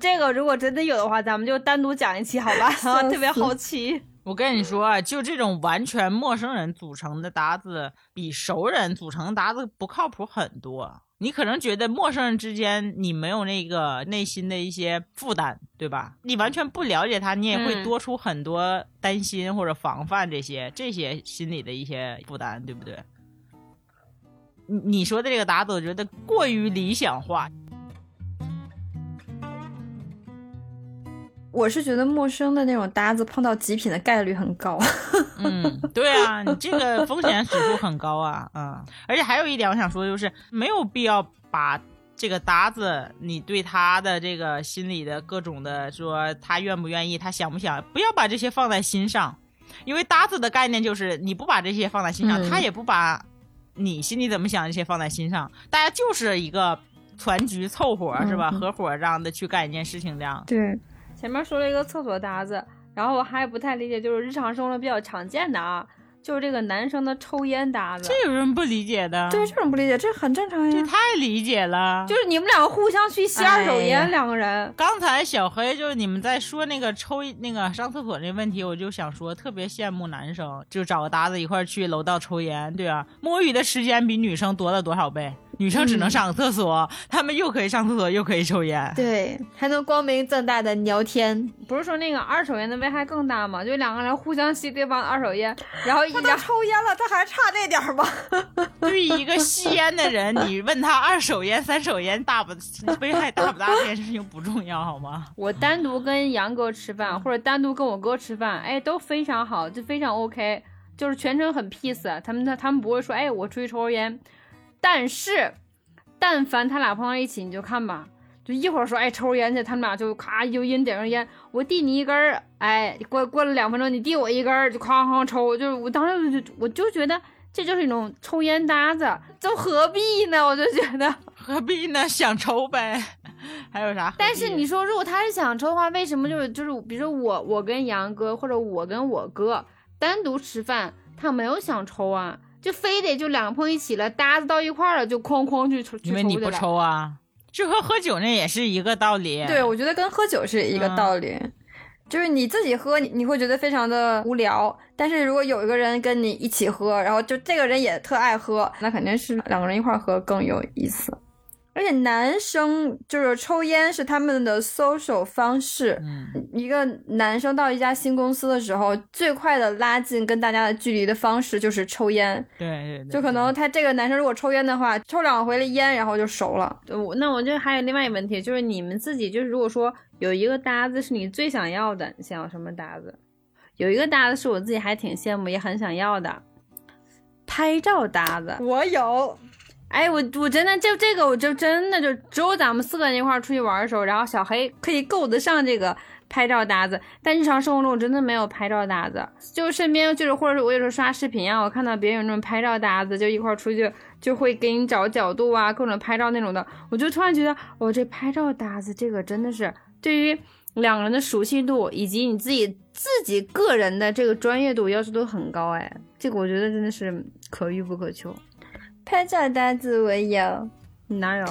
这个如果真的有的话，咱们就单独讲一期，好吧？特别好奇。我跟你说啊，就这种完全陌生人组成的搭子，比熟人组成的搭子不靠谱很多。你可能觉得陌生人之间你没有那个内心的一些负担，对吧？你完全不了解他，你也会嗯多出很多担心或者防范这些这些心理的一些负担，对不对？你你说的这个答案，我觉得过于理想化。我是觉得陌生的那种搭子碰到极品的概率很高。嗯，对啊，你这个风险指数很高啊，嗯，而且还有一点我想说，就是没有必要把这个搭子，你对他的这个心里的各种的说他愿不愿意，他想不想，不要把这些放在心上。因为搭子的概念就是你不把这些放在心上，嗯他也不把你心里怎么想这些放在心上，大家就是一个团局凑合是吧？嗯合伙这样的去干一件事情这样。对，前面说了一个厕所搭子，然后我还不太理解，就是日常生活中比较常见的啊，就是这个男生的抽烟搭子，这有什么不理解的？对这种不理解，这很正常呀。这太理解了。就是你们两个互相去吸二手烟，两个人。刚才小黑就是你们在说那个抽那个上厕所那问题，我就想说特别羡慕男生，就找个搭子一块去楼道抽烟，对啊？摸鱼的时间比女生多了多少倍？女生只能上个厕所，他们又可以上厕所又可以抽烟。对，还能光明正大的聊天。不是说那个二手烟的危害更大吗？就两个人互相吸对方的二手烟，然后一他都抽烟了，他还差这点儿吗？对于一个吸烟的人，你问他二手烟、三手烟大不危害大不大这件事情不重要，好吗？我单独跟杨哥吃饭，或者单独跟我哥吃饭，哎，都非常好，就非常 OK，就是全程很 peace。他们他他们不会说，哎，我出去抽根烟。但是，但凡他俩碰到一起，你就看吧，就一会儿说，哎，抽烟去，他们俩就咔有烟点上烟，我递你一根儿，哎，过过了两分钟，你递我一根儿，就哐哐抽，就是我当时就我就觉得这就是一种抽烟搭子，就何必呢？我就觉得。何必呢？想抽呗，还有啥？但是你说，如果他是想抽的话，为什么就是就是，比如说我我跟杨哥或者我跟我哥单独吃饭，他没有想抽啊，就非得就两个朋友一起了，搭子到一块儿了，就哐哐去抽，去因为你不去。抽啊，这和喝酒那也是一个道理。对，我觉得跟喝酒是一个嗯道理。就是你自己喝，你你会觉得非常的无聊，但是如果有一个人跟你一起喝，然后就这个人也特爱喝，那肯定是两个人一块儿喝更有意思。而且男生就是抽烟是他们的 social 方式，嗯，一个男生到一家新公司的时候，最快的拉近跟大家的距离的方式就是抽烟。对对对，就可能他这个男生如果抽烟的话，抽两回了烟，然后就熟了。呃我那我就还有另外一个问题，就是你们自己就是如果说有一个搭子是你最想要的，你想要什么搭子？有一个搭子是我自己还挺羡慕，也很想要的，拍照搭子。我有，哎，我我真的就这个，我就真的就只有咱们四个人一块出去玩的时候，然后小黑可以够得上这个拍照搭子，但日常生活中我真的没有拍照搭子。就身边就是或者是我有时候刷视频啊，我看到别人有那种拍照搭子，就一块出去就会给你找角度啊，各种拍照那种的，我就突然觉得，我、这拍照搭子这个真的是对于两个人的熟悉度以及你自己自己个人的这个专业度要求都很高，哎，这个我觉得真的是可遇不可求。拍照单子我有。你哪有？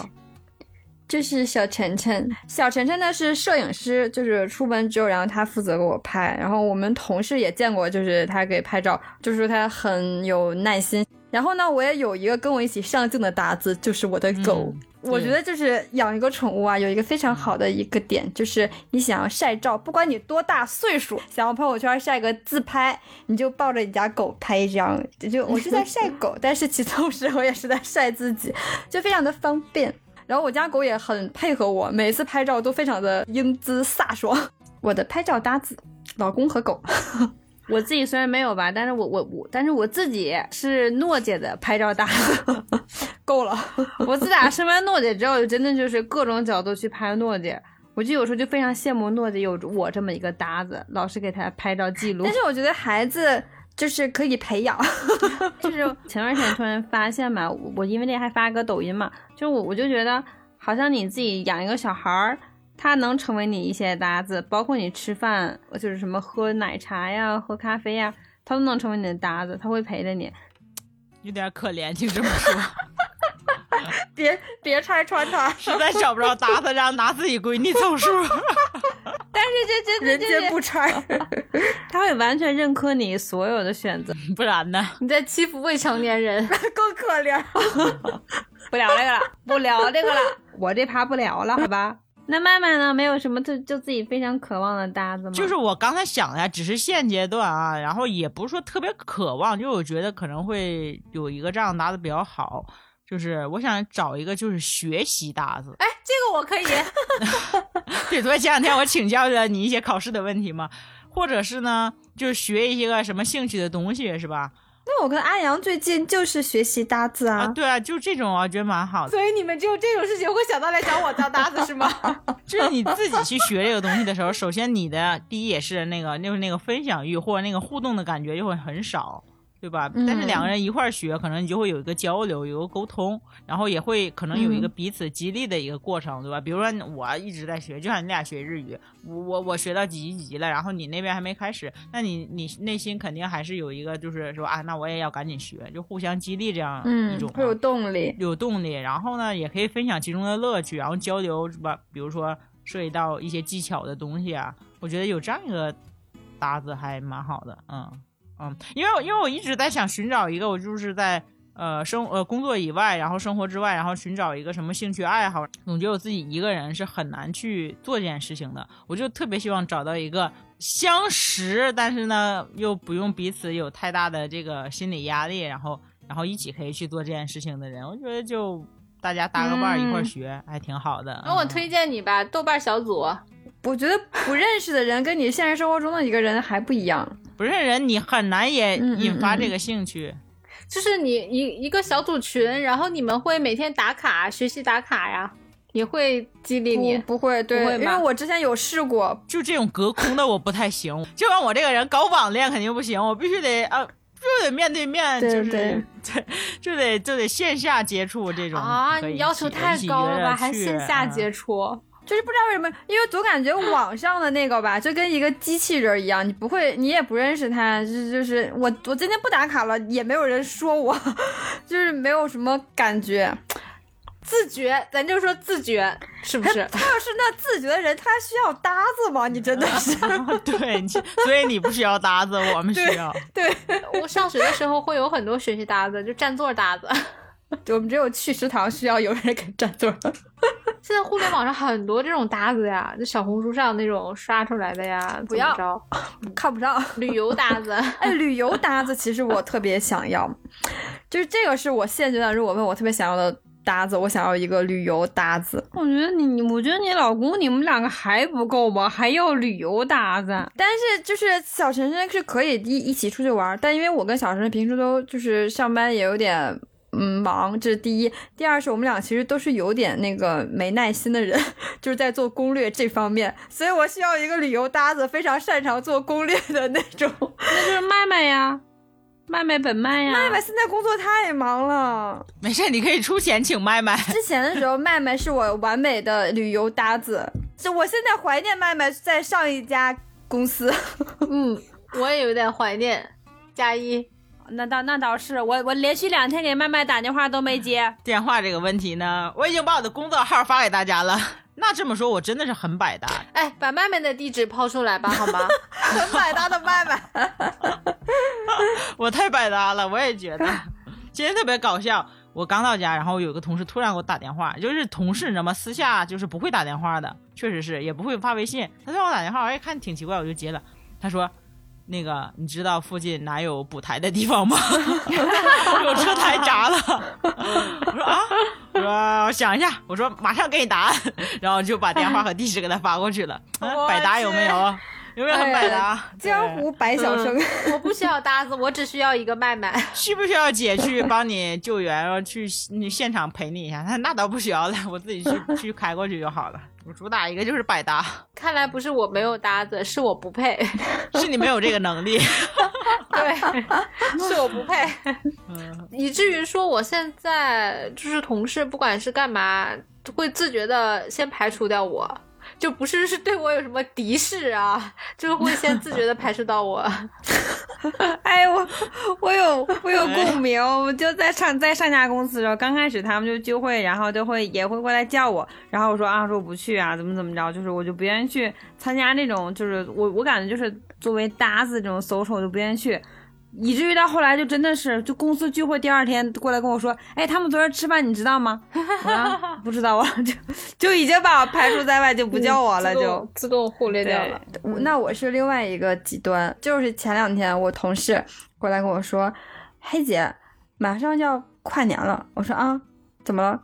就是小晨晨，小晨晨呢是摄影师，就是出门之后，然后他负责给我拍，然后我们同事也见过，就是他给拍照，就是说他很有耐心。然后呢，我也有一个跟我一起上镜的搭子，就是我的狗。嗯我觉得就是养一个宠物啊，有一个非常好的一个点，就是你想要晒照，不管你多大岁数，想要朋友圈晒个自拍，你就抱着你家狗拍一张，就我是在晒狗，但是其同时我也是在晒自己，就非常的方便。然后我家狗也很配合我，每次拍照都非常的英姿飒爽。我的拍照搭子，老公和狗。我自己虽然没有吧，但是我我我，但是我自己是诺姐的拍照搭子，够了，我自打生完诺姐之后，真的就是各种角度去拍诺姐。我就有时候就非常羡慕诺姐有我这么一个搭子，老是给她拍照记录但。是我觉得孩子就是可以培养。就是前段时间突然发现嘛，我我因为那还发个抖音嘛，就是我我就觉得好像你自己养一个小孩儿，他能成为你一些搭子，包括你吃饭，就是什么喝奶茶呀、喝咖啡呀，他都能成为你的搭子，他会陪着你。有点可怜，听这么说，别别拆穿他，实在找不着搭子，让拿自己闺女凑数。但是这这人这这，间不拆。他会完全认可你所有的选择。不然呢？你在欺负未成年人。更可怜。不聊这个了，不聊这个了，我这趴不聊了，好吧？那曼曼呢？没有什么就就自己非常渴望的搭子吗？就是我刚才想的呀，只是现阶段啊，然后也不是说特别渴望，就我觉得可能会有一个这样搭子比较好。就是我想找一个就是学习搭子，哎，这个我可以。对，所以前两天我请教了你一些考试的问题嘛，或者是呢，就是学一些个什么兴趣的东西，是吧？那我跟阿阳最近就是学习搭子啊，啊，对啊，就这种啊，觉得蛮好的。所以你们只有这种事情会想到来找我当搭子是吗？就是你自己去学这个东西的时候，首先你的第一也是那个就是那个分享欲或者那个互动的感觉就会很少，对吧？嗯但是两个人一块儿学，可能你就会有一个交流，有一个沟通，然后也会可能有一个嗯彼此激励的一个过程，对吧？比如说我一直在学，就像你俩学日语，我我我学到几级几级了，然后你那边还没开始，那你你内心肯定还是有一个就是说啊，那我也要赶紧学，就互相激励这样一嗯种，会有动力。有动力，然后呢，也可以分享其中的乐趣，然后交流是吧？比如说涉及到一些技巧的东西啊，我觉得有这样一个搭子还蛮好的，嗯嗯，因为因为我一直在想寻找一个，我就是在呃生呃工作以外，然后生活之外，然后寻找一个什么兴趣爱好，总觉得我自己一个人是很难去做这件事情的，我就特别希望找到一个相识，但是呢又不用彼此有太大的这个心理压力，然后然后一起可以去做这件事情的人，我觉得就大家搭个伴儿一块儿嗯学，还挺好的。嗯那我推荐你吧，豆瓣小组。我觉得不认识的人跟你现实生活中的一个人还不一样。不认识人，你很难也引发这个兴趣。就是你一一个小组群，然后你们会每天打卡，学习打卡呀，也会激励你不。不会，对，因不会吗为我之前有试过，就这种隔空的我不太行，就像我这个人搞网恋肯定不行，我必须得啊，就得面对面，对就是对 对，就得就得线下接触这种啊，你要求太高了吧？还线下嗯接触，就是不知道为什么，因为总感觉 网上的那个吧，就跟一个机器人一样，你不会，你也不认识他，就是就是我我今天不打卡了，也没有人说我，就是没有什么感觉。自觉，咱就说自觉，是不是？他要是那自觉的人，他需要搭子吗？你真的是，对，你所以你不需要搭子，我们需要。对，我上学的时候会有很多学习搭子，就占座搭子。我们只有去食堂需要有人给占座。现在互联网上很多这种搭子呀，就小红书上那种刷出来的呀，不要着 看不上。旅游搭子。哎，旅游搭子其实我特别想要，就是这个是我现阶段如果问我特别想要的搭子，我想要一个旅游搭子。我觉得你，我觉得你老公你们两个还不够吧，还要旅游搭子。但是就是小晨晨是可以一一起出去玩，但因为我跟小晨晨平时都就是上班也有点嗯忙，这是第一。第二是我们俩其实都是有点那个没耐心的人，就是在做攻略这方面，所以我需要一个旅游搭子，非常擅长做攻略的那种。那就是麦麦呀，麦麦本麦呀。麦麦现在工作太忙了，没事，你可以出钱请麦麦。之前的时候麦麦是我完美的旅游搭子，就我现在怀念麦麦在上一家公司。嗯，我也有点怀念。加一，那倒那倒是，我我连续两天给麦麦打电话都没接。电话这个问题呢，我已经把我的工作号发给大家了。那这么说，我真的是很百搭。哎，把麦麦的地址抛出来吧，好吗？很百搭的麦麦，我太百搭了，我也觉得。今天特别搞笑，我刚到家，然后有个同事突然给我打电话，就是同事你知道吗？私下就是不会打电话的，确实是也不会发微信。他突然给我打电话，我一看挺奇怪，我就接了。他说：“那个，你知道附近哪有补台的地方吗？有车台闸了。”我说啊，我说我想一下，我说马上给你答案，然后就把电话和地址给他发过去了。啊百搭有没有？有没有很百搭？江湖百晓生。我不需要搭子，我只需要一个麦麦。需不需要姐去帮你救援，然后去你现场陪你一下？那那倒不需要了，我自己去去开过去就好了。我主打一个就是百搭，看来不是我没有搭子，是我不配。是你没有这个能力。对，是我不配，嗯，以至于说我现在就是同事，不管是干嘛，会自觉的先排除掉我。就不是是对我有什么敌视啊，就是会先自觉的排斥到我。哎，我我有我有共鸣，我就在上在上家公司的时候，刚开始他们就聚会，然后就会也会过来叫我，然后我说啊，说我不去啊，怎么怎么着，就是我就不愿意去参加那种，就是我我感觉就是作为搭子这种 social 我就不愿意去。以至于到后来就真的是，就公司聚会第二天过来跟我说，哎，他们昨天吃饭你知道吗？啊 不知道啊，就就已经把我排除在外，就不叫我了，就自动忽略掉了。那我是另外一个极端，就是前两天我同事过来跟我说：“黑姐，马上就要跨年了。”我说：“啊，怎么了？”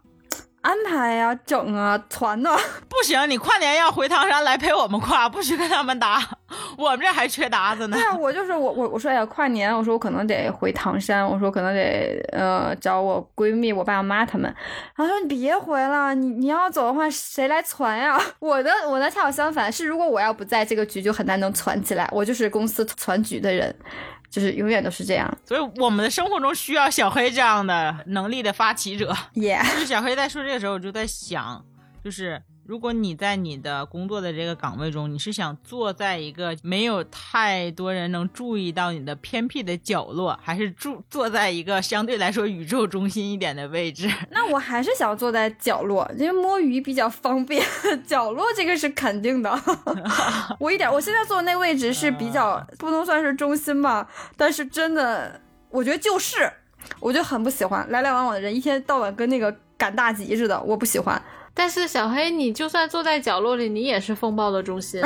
啊，安排呀、整啊、团呐。不行，你跨年要回唐山来陪我们跨，不许跟他们搭，我们这还缺搭子呢对。啊，我就是我我我说哎呀，跨年，我说我可能得回唐山，我说可能得呃找我闺蜜、我爸我妈他们。然后说你别回了，你你要走的话，谁来攒呀？我的我的恰好相反，是如果我要不在这个局，就很难能攒起来。我就是公司攒局的人，就是永远都是这样。所以我们的生活中需要小黑这样的能力的发起者。耶、就是小黑在说这个时候，我就在想，就是如果你在你的工作的这个岗位中，你是想坐在一个没有太多人能注意到你的偏僻的角落，还是住坐在一个相对来说宇宙中心一点的位置？那我还是想坐在角落，因为摸鱼比较方便。角落这个是肯定的。我一点，我现在坐的那位置是比较不能算是中心吧，但是真的，我觉得就是，我就很不喜欢来来往往的人，一天到晚跟那个赶大集似的，我不喜欢。但是小黑，你就算坐在角落里，你也是风暴的中心。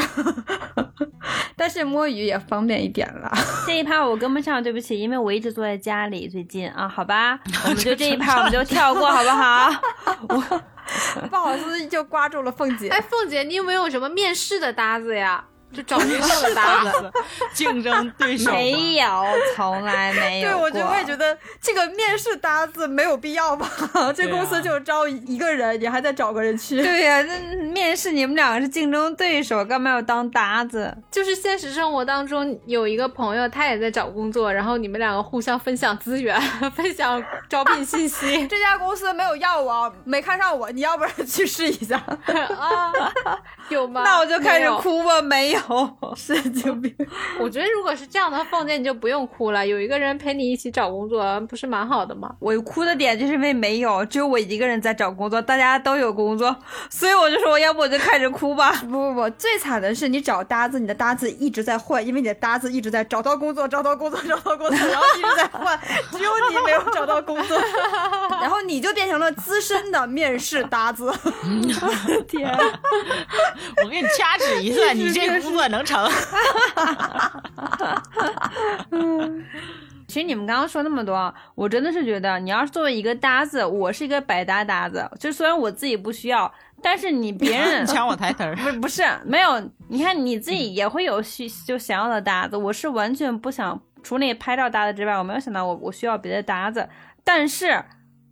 但是摸鱼也方便一点了。这一趴我跟不上，对不起，因为我一直坐在家里最近啊，好吧，我们就这一趴我们就跳过，好不好？我不好意思，就刮住了凤姐。哎，凤姐，你有没有什么面试的搭子呀？就找工作的搭子。竞争对手没有，从来没有对，我觉得我也觉得这个面试搭子没有必要吧？这公司就招一个人，你还得找个人去。对呀、那面试你们两个是竞争对手，干嘛要当搭子？就是现实生活当中有一个朋友，他也在找工作，然后你们两个互相分享资源，分享招聘信息 这家公司没有要我，没看上我，你要不然去试一下？啊，有吗？那我就开。始哭吧，没有。神经病！我觉得如果是这样的，凤姐你就不用哭了，有一个人陪你一起找工作，不是蛮好的吗？我哭的点就是因为没有，只有我一个人在找工作，大家都有工作，所以我就说，要不我就开始哭吧。不不不，最惨的是你找搭子，你的搭子一直在换，因为你的搭子一直在找到工作，找到工作，找到工作，然后一直在换，只有你没有找到工作，然后你就变成了资深的面试搭子。天，我给你掐指一算，你这工作能成。其实你们刚刚说那么多，我真的是觉得，你要是作为一个搭子，我是一个百搭搭子，就虽然我自己不需要，但是你别人 抢我台词儿，不是不是没有，你看你自己也会有需就想要的搭子，我是完全不想除了拍照搭子之外，我没有想到我我需要别的搭子，但是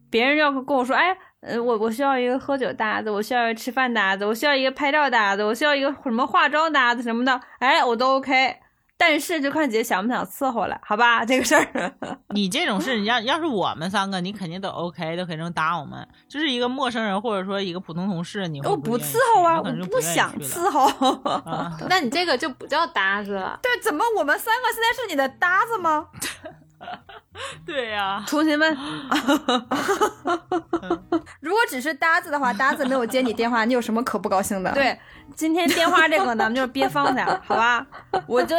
别人要跟我说，哎。呃，我我需要一个喝酒搭子，我需要一个吃饭搭子，我需要一个拍照搭子，我需要一个什么化妆搭子什么的，哎，我都 OK。但是就看姐想不想伺候了，好吧，这个事儿。你这种事，你要要是我们三个，你肯定都 OK，都肯定搭我们。就是一个陌生人，或者说一个普通同事，你会我不伺候啊，我不想伺候。啊。那你这个就不叫搭子了。对，怎么我们三个现在是你的搭子吗？对呀、重新问，如果只是搭子的话，搭子没有接你电话，你有什么可不高兴的？，对，今天电话这个咱 们就别放下，好吧？我就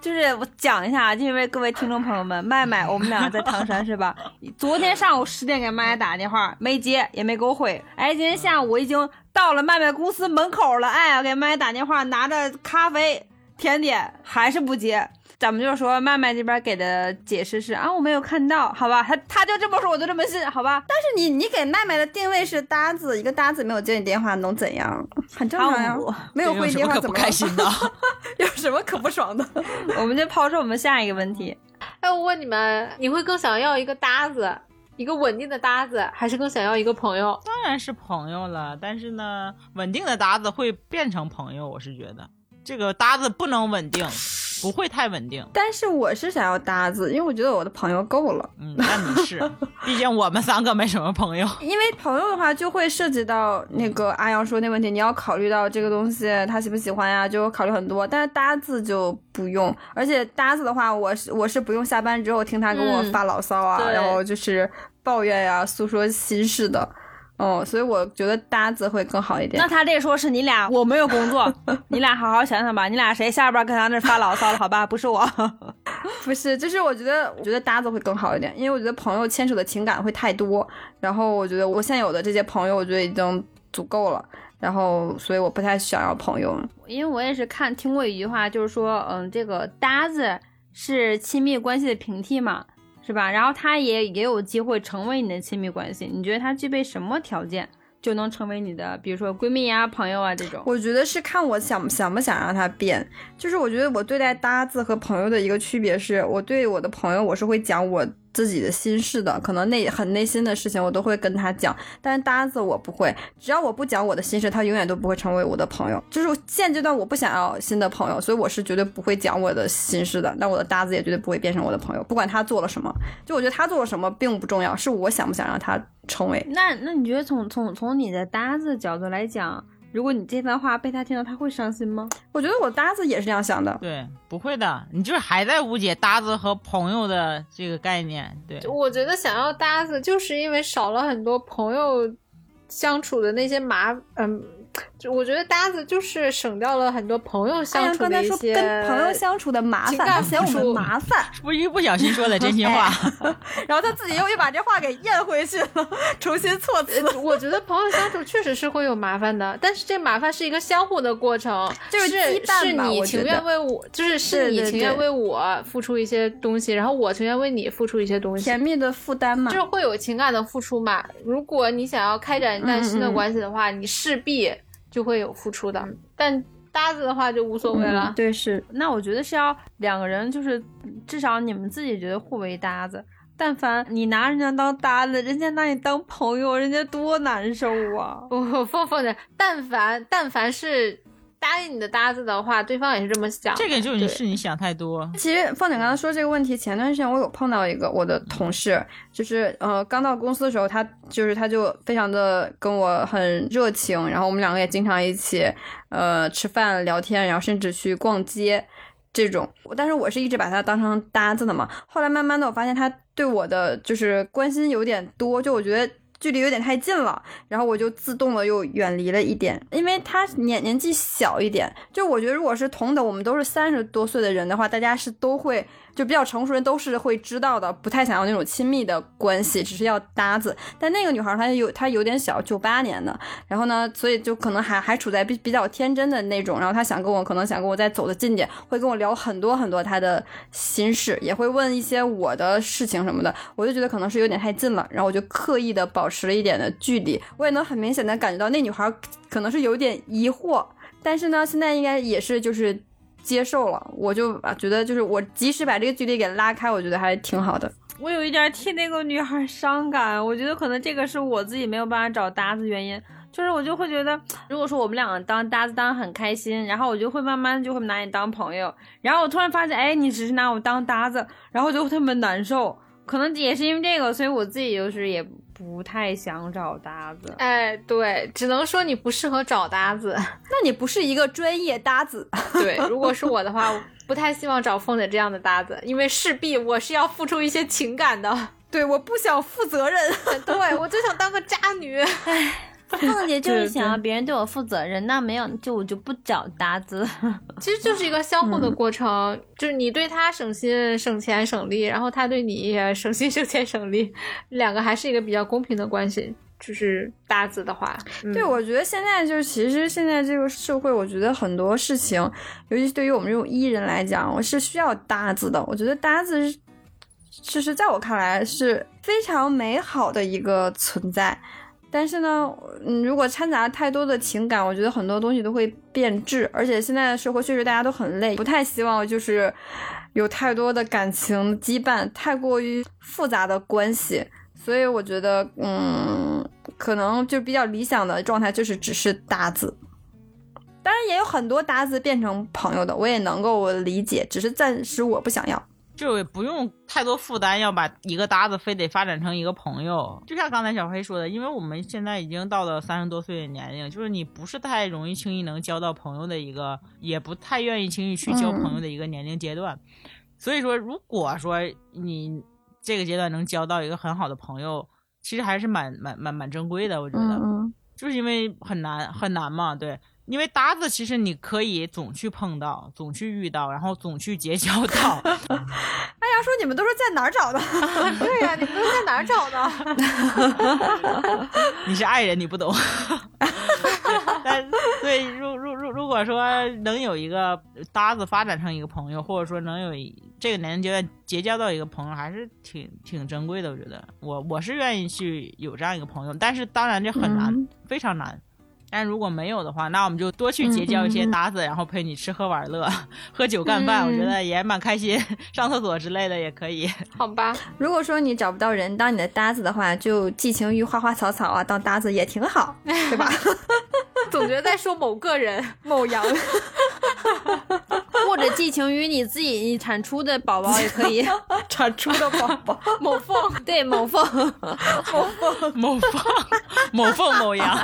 就是我讲一下，因为各位听众朋友们，麦麦我们俩在唐山是吧？昨天上午十点给麦麦打电话没接，也没给我回。哎，今天下午我已经到了麦麦公司门口了，哎，我给麦麦打电话，拿着咖啡甜点还是不接。咱们就是说，麦麦这边给的解释是啊，我没有看到，好吧？他他就这么说，我就这么信，好吧？但是你你给麦麦的定位是搭子，一个搭子没有接你电话能怎样？很正常呀没有回你电话怎么了开心的？有什么可不爽的？我们就抛出我们下一个问题。哎，我问你们，你会更想要一个搭子，一个稳定的搭子，还是更想要一个朋友？当然是朋友了，但是呢，稳定的搭子会变成朋友，我是觉得这个搭子不能稳定，不会太稳定。但是我是想要搭子，因为我觉得我的朋友够了。嗯，那你是，毕竟我们三个没什么朋友。因为朋友的话，就会涉及到那个阿阳说那问题，你要考虑到这个东西他喜不喜欢呀，就考虑很多。但是搭子就不用，而且搭子的话，我是我是不用下班之后听他跟我嗯发牢骚啊，对然后就是抱怨呀、诉说心事的。哦，所以我觉得搭子会更好一点那。他这说是你俩，我没有工作，你俩好好想想吧。你俩谁下班跟他那发牢骚了？好吧，不是我。不是，就是我觉得，我觉得搭子会更好一点，因为我觉得朋友牵扯的情感会太多。然后我觉得我现有的这些朋友，我觉得已经足够了。然后，所以我不太想要朋友。因为我也是看听过一句话，就是说，嗯，这个搭子是亲密关系的平替嘛，是吧？然后他也也有机会成为你的亲密关系。你觉得他具备什么条件？就能成为你的，比如说闺蜜呀、朋友啊这种。我觉得是看我想想不想让他变，就是我觉得我对待搭子和朋友的一个区别是，我对我的朋友我是会讲我自己的心事的，可能内很内心的事情我都会跟他讲，但是搭子我不会，只要我不讲我的心事，他永远都不会成为我的朋友。就是现阶段我不想要新的朋友，所以我是绝对不会讲我的心事的，那我的搭子也绝对不会变成我的朋友，不管他做了什么，就我觉得他做了什么并不重要，是我想不想让他成为。那那你觉得从从从你的搭子角度来讲，如果你这番话被他听到，他会伤心吗？我觉得我搭子也是这样想的，对，不会的，你就是还在误解搭子和朋友的这个概念。对，我觉得想要搭子，就是因为少了很多朋友相处的那些麻，嗯，就我觉得搭子就是省掉了很多朋友哎相处的一些跟朋友相处的麻烦，情感他嫌我们麻烦，是 不是一不小心说的真心话？然后他自己又又把这话给咽回去了，重新措辞。呃我觉得朋友相处确实是会有麻烦的，但是这麻烦是一个相互的过程，就是是你情愿为我，就是是你情愿为我付出一些东西，然后我情愿为你付出一些东西，甜蜜的负担嘛就是会有情感的付出嘛。如果你想要开展一段新的关系的话，你势必就会有付出的，但搭子的话就无所谓了。嗯对，是那我觉得是要两个人，就是至少你们自己觉得互为搭子。但凡你拿人家当搭子，人家拿你当朋友，人家多难受啊！不，凤凤的，但凡但凡是答应你的搭子的话，对方也是这么想。这个就是是你想太多。其实凤姐刚才说这个问题，前段时间我有碰到一个我的同事，就是呃刚到公司的时候，他就是他就非常的跟我很热情，然后我们两个也经常一起呃吃饭聊天，然后甚至去逛街这种。但是我是一直把他当成搭子的嘛，后来慢慢的我发现他对我的就是关心有点多，就我觉得。距离有点太近了，然后我就自动的又远离了一点，因为他年年纪小一点，就我觉得如果是同等，我们都是三十多岁的人的话，大家是都会就比较成熟人都是会知道的，不太想要那种亲密的关系，只是要搭子。但那个女孩她有她有点小，九八年的，然后呢，所以就可能还还处在比比较天真的那种，然后她想跟我可能想跟我再走得近点，会跟我聊很多很多她的心事，也会问一些我的事情什么的，我就觉得可能是有点太近了，然后我就刻意的保持了一点的距离，我也能很明显的感觉到那女孩可能是有点疑惑，但是呢，现在应该也是就是接受了，我就觉得就是我及时把这个距离给拉开，我觉得还挺好的。我有一点替那个女孩伤感，我觉得可能这个是我自己没有办法找搭子原因。就是我就会觉得，如果说我们两个当搭子当很开心，然后我就会慢慢就会拿你当朋友，然后我突然发现，哎，你只是拿我当搭子，然后就特别难受。可能也是因为这个，所以我自己就是也不太想找搭子。哎，对，只能说你不适合找搭子。那你不是一个专业搭子，对，如果是我的话，我不太希望找凤姐这样的搭子，因为势必我是要付出一些情感的。对，我不想负责任。对我就想当个渣女。凤姐就是想要别人对我负责任，那没有就我就不找搭子。其实就是一个相互的过程，就是你对他省心、省钱、省力，然后他对你也省心、省钱、省力，两个还是一个比较公平的关系。就是搭子的话，嗯、对，我觉得现在就是，其实现在这个社会，我觉得很多事情，尤其是对于我们这种艺人来讲，我是需要搭子的。我觉得搭子是，就是在我看来是非常美好的一个存在。但是呢，嗯，如果掺杂太多的情感，我觉得很多东西都会变质。而且现在的社会确实大家都很累，不太希望就是有太多的感情羁绊，太过于复杂的关系。所以我觉得，嗯，可能就比较理想的状态就是只是搭子。当然也有很多搭子变成朋友的，我也能够理解，只是暂时我不想要。就也不用太多负担，要把一个搭子非得发展成一个朋友。就像刚才小黑说的，因为我们现在已经到了三十多岁的年龄，就是你不是太容易轻易能交到朋友的一个，也不太愿意轻易去交朋友的一个年龄阶段。所以说，如果说你这个阶段能交到一个很好的朋友，其实还是蛮蛮蛮蛮珍贵的。我觉得，嗯就是因为很难很难嘛，对。因为搭子其实你可以总去碰到，总去遇到，然后总去结交到。哎呀，说你们都是在哪儿找的？对呀、你们都是在哪儿找的？你是爱人，你不懂。但对，如如如如果果说能有一个搭子发展成一个朋友，或者说能有这个年龄阶段结交到一个朋友，还是挺挺珍贵的。我觉得我我是愿意去有这样一个朋友，但是当然这很难，嗯非常难。但如果没有的话，那我们就多去结交一些搭子，然后陪你吃喝玩乐、喝酒干饭，我觉得也蛮开心。上厕所之类的也可以。好吧，如果说你找不到人当你的搭子的话，就寄情于花花草草啊，当搭子也挺好，对吧？总觉得在说某个人。某羊，或者寄情于你自己产出的宝宝也可以。产出的宝宝，某凤，对，某凤，某凤、某凤、某凤某羊。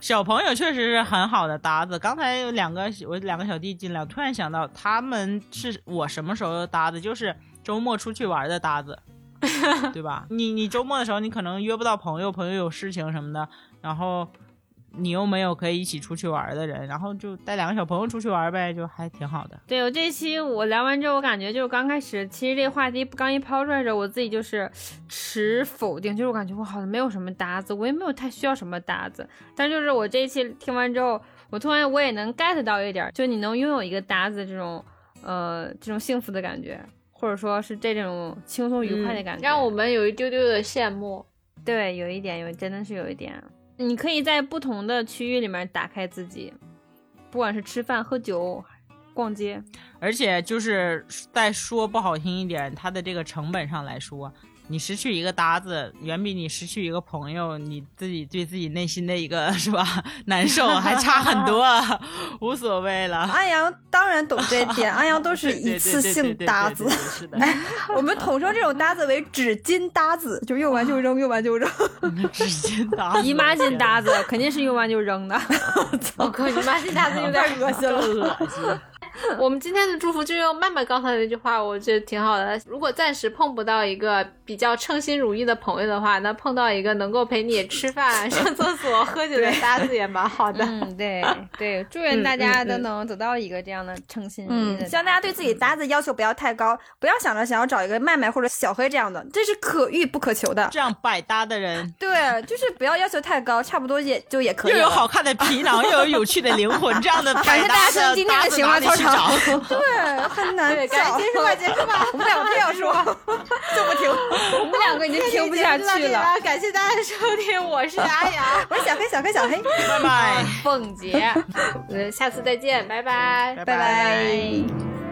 小朋友确实是很好的搭子。刚才有两个我两个小弟进来，我突然想到，他们是我什么时候的搭子？就是周末出去玩的搭子，对吧？你你周末的时候，你可能约不到朋友，朋友有事情什么的，然后你又没有可以一起出去玩的人，然后就带两个小朋友出去玩呗，就还挺好的。对我这期我聊完之后，我感觉就是刚开始，其实这个话题刚一抛出来的时候，我自己就是持否定，就是我感觉我好像没有什么搭子，我也没有太需要什么搭子。但就是我这一期听完之后，我突然我也能 get 到一点，就你能拥有一个搭子这种呃这种幸福的感觉，或者说是这种轻松愉快的感觉，让我们有一丢丢的羡慕。对有一点有真的是有一点，你可以在不同的区域里面打开自己，不管是吃饭、喝酒、逛街，而且就是再说不好听一点，它的这个成本上来说，你失去一个搭子，远比你失去一个朋友，你自己对自己内心的一个 是吧难受还差很多，无所谓了。安阳当然懂这一点，安阳都是一次性搭子我们统称这种搭子为纸巾搭子，就用完就扔，用完就扔。纸巾搭子，姨妈巾搭子肯定是用完就扔的。我靠，姨妈巾搭子有点恶心了。恶心。我们今天的祝福就用曼曼刚才那句话，我觉得挺好的。如果暂时碰不到一个比较称心如意的朋友的话，那碰到一个能够陪你吃饭、上厕所、喝酒的搭子也蛮好的。嗯，对对，祝愿大家都能走到一个这样的称心如意的。希望大家对自己搭子要求不要太高，不要想着想要找一个麦麦或者小黑这样的，这是可遇不可求的。这样百搭的人，对，就是不要要求太高，差不多也就也可以。又有好看的皮囊，又有有趣的灵魂，这样的感谢百搭大家收听今天的搭子情话操哪里去找场。对，很难对，找。赶紧结束吧，结束吧。我们两个非要说，就不停。我们两个已经听不下去了。感谢大家的收听，我是阿阳，我是小黑，小黑，小黑，拜拜。凤姐。呃，下次再见，拜拜。拜拜拜。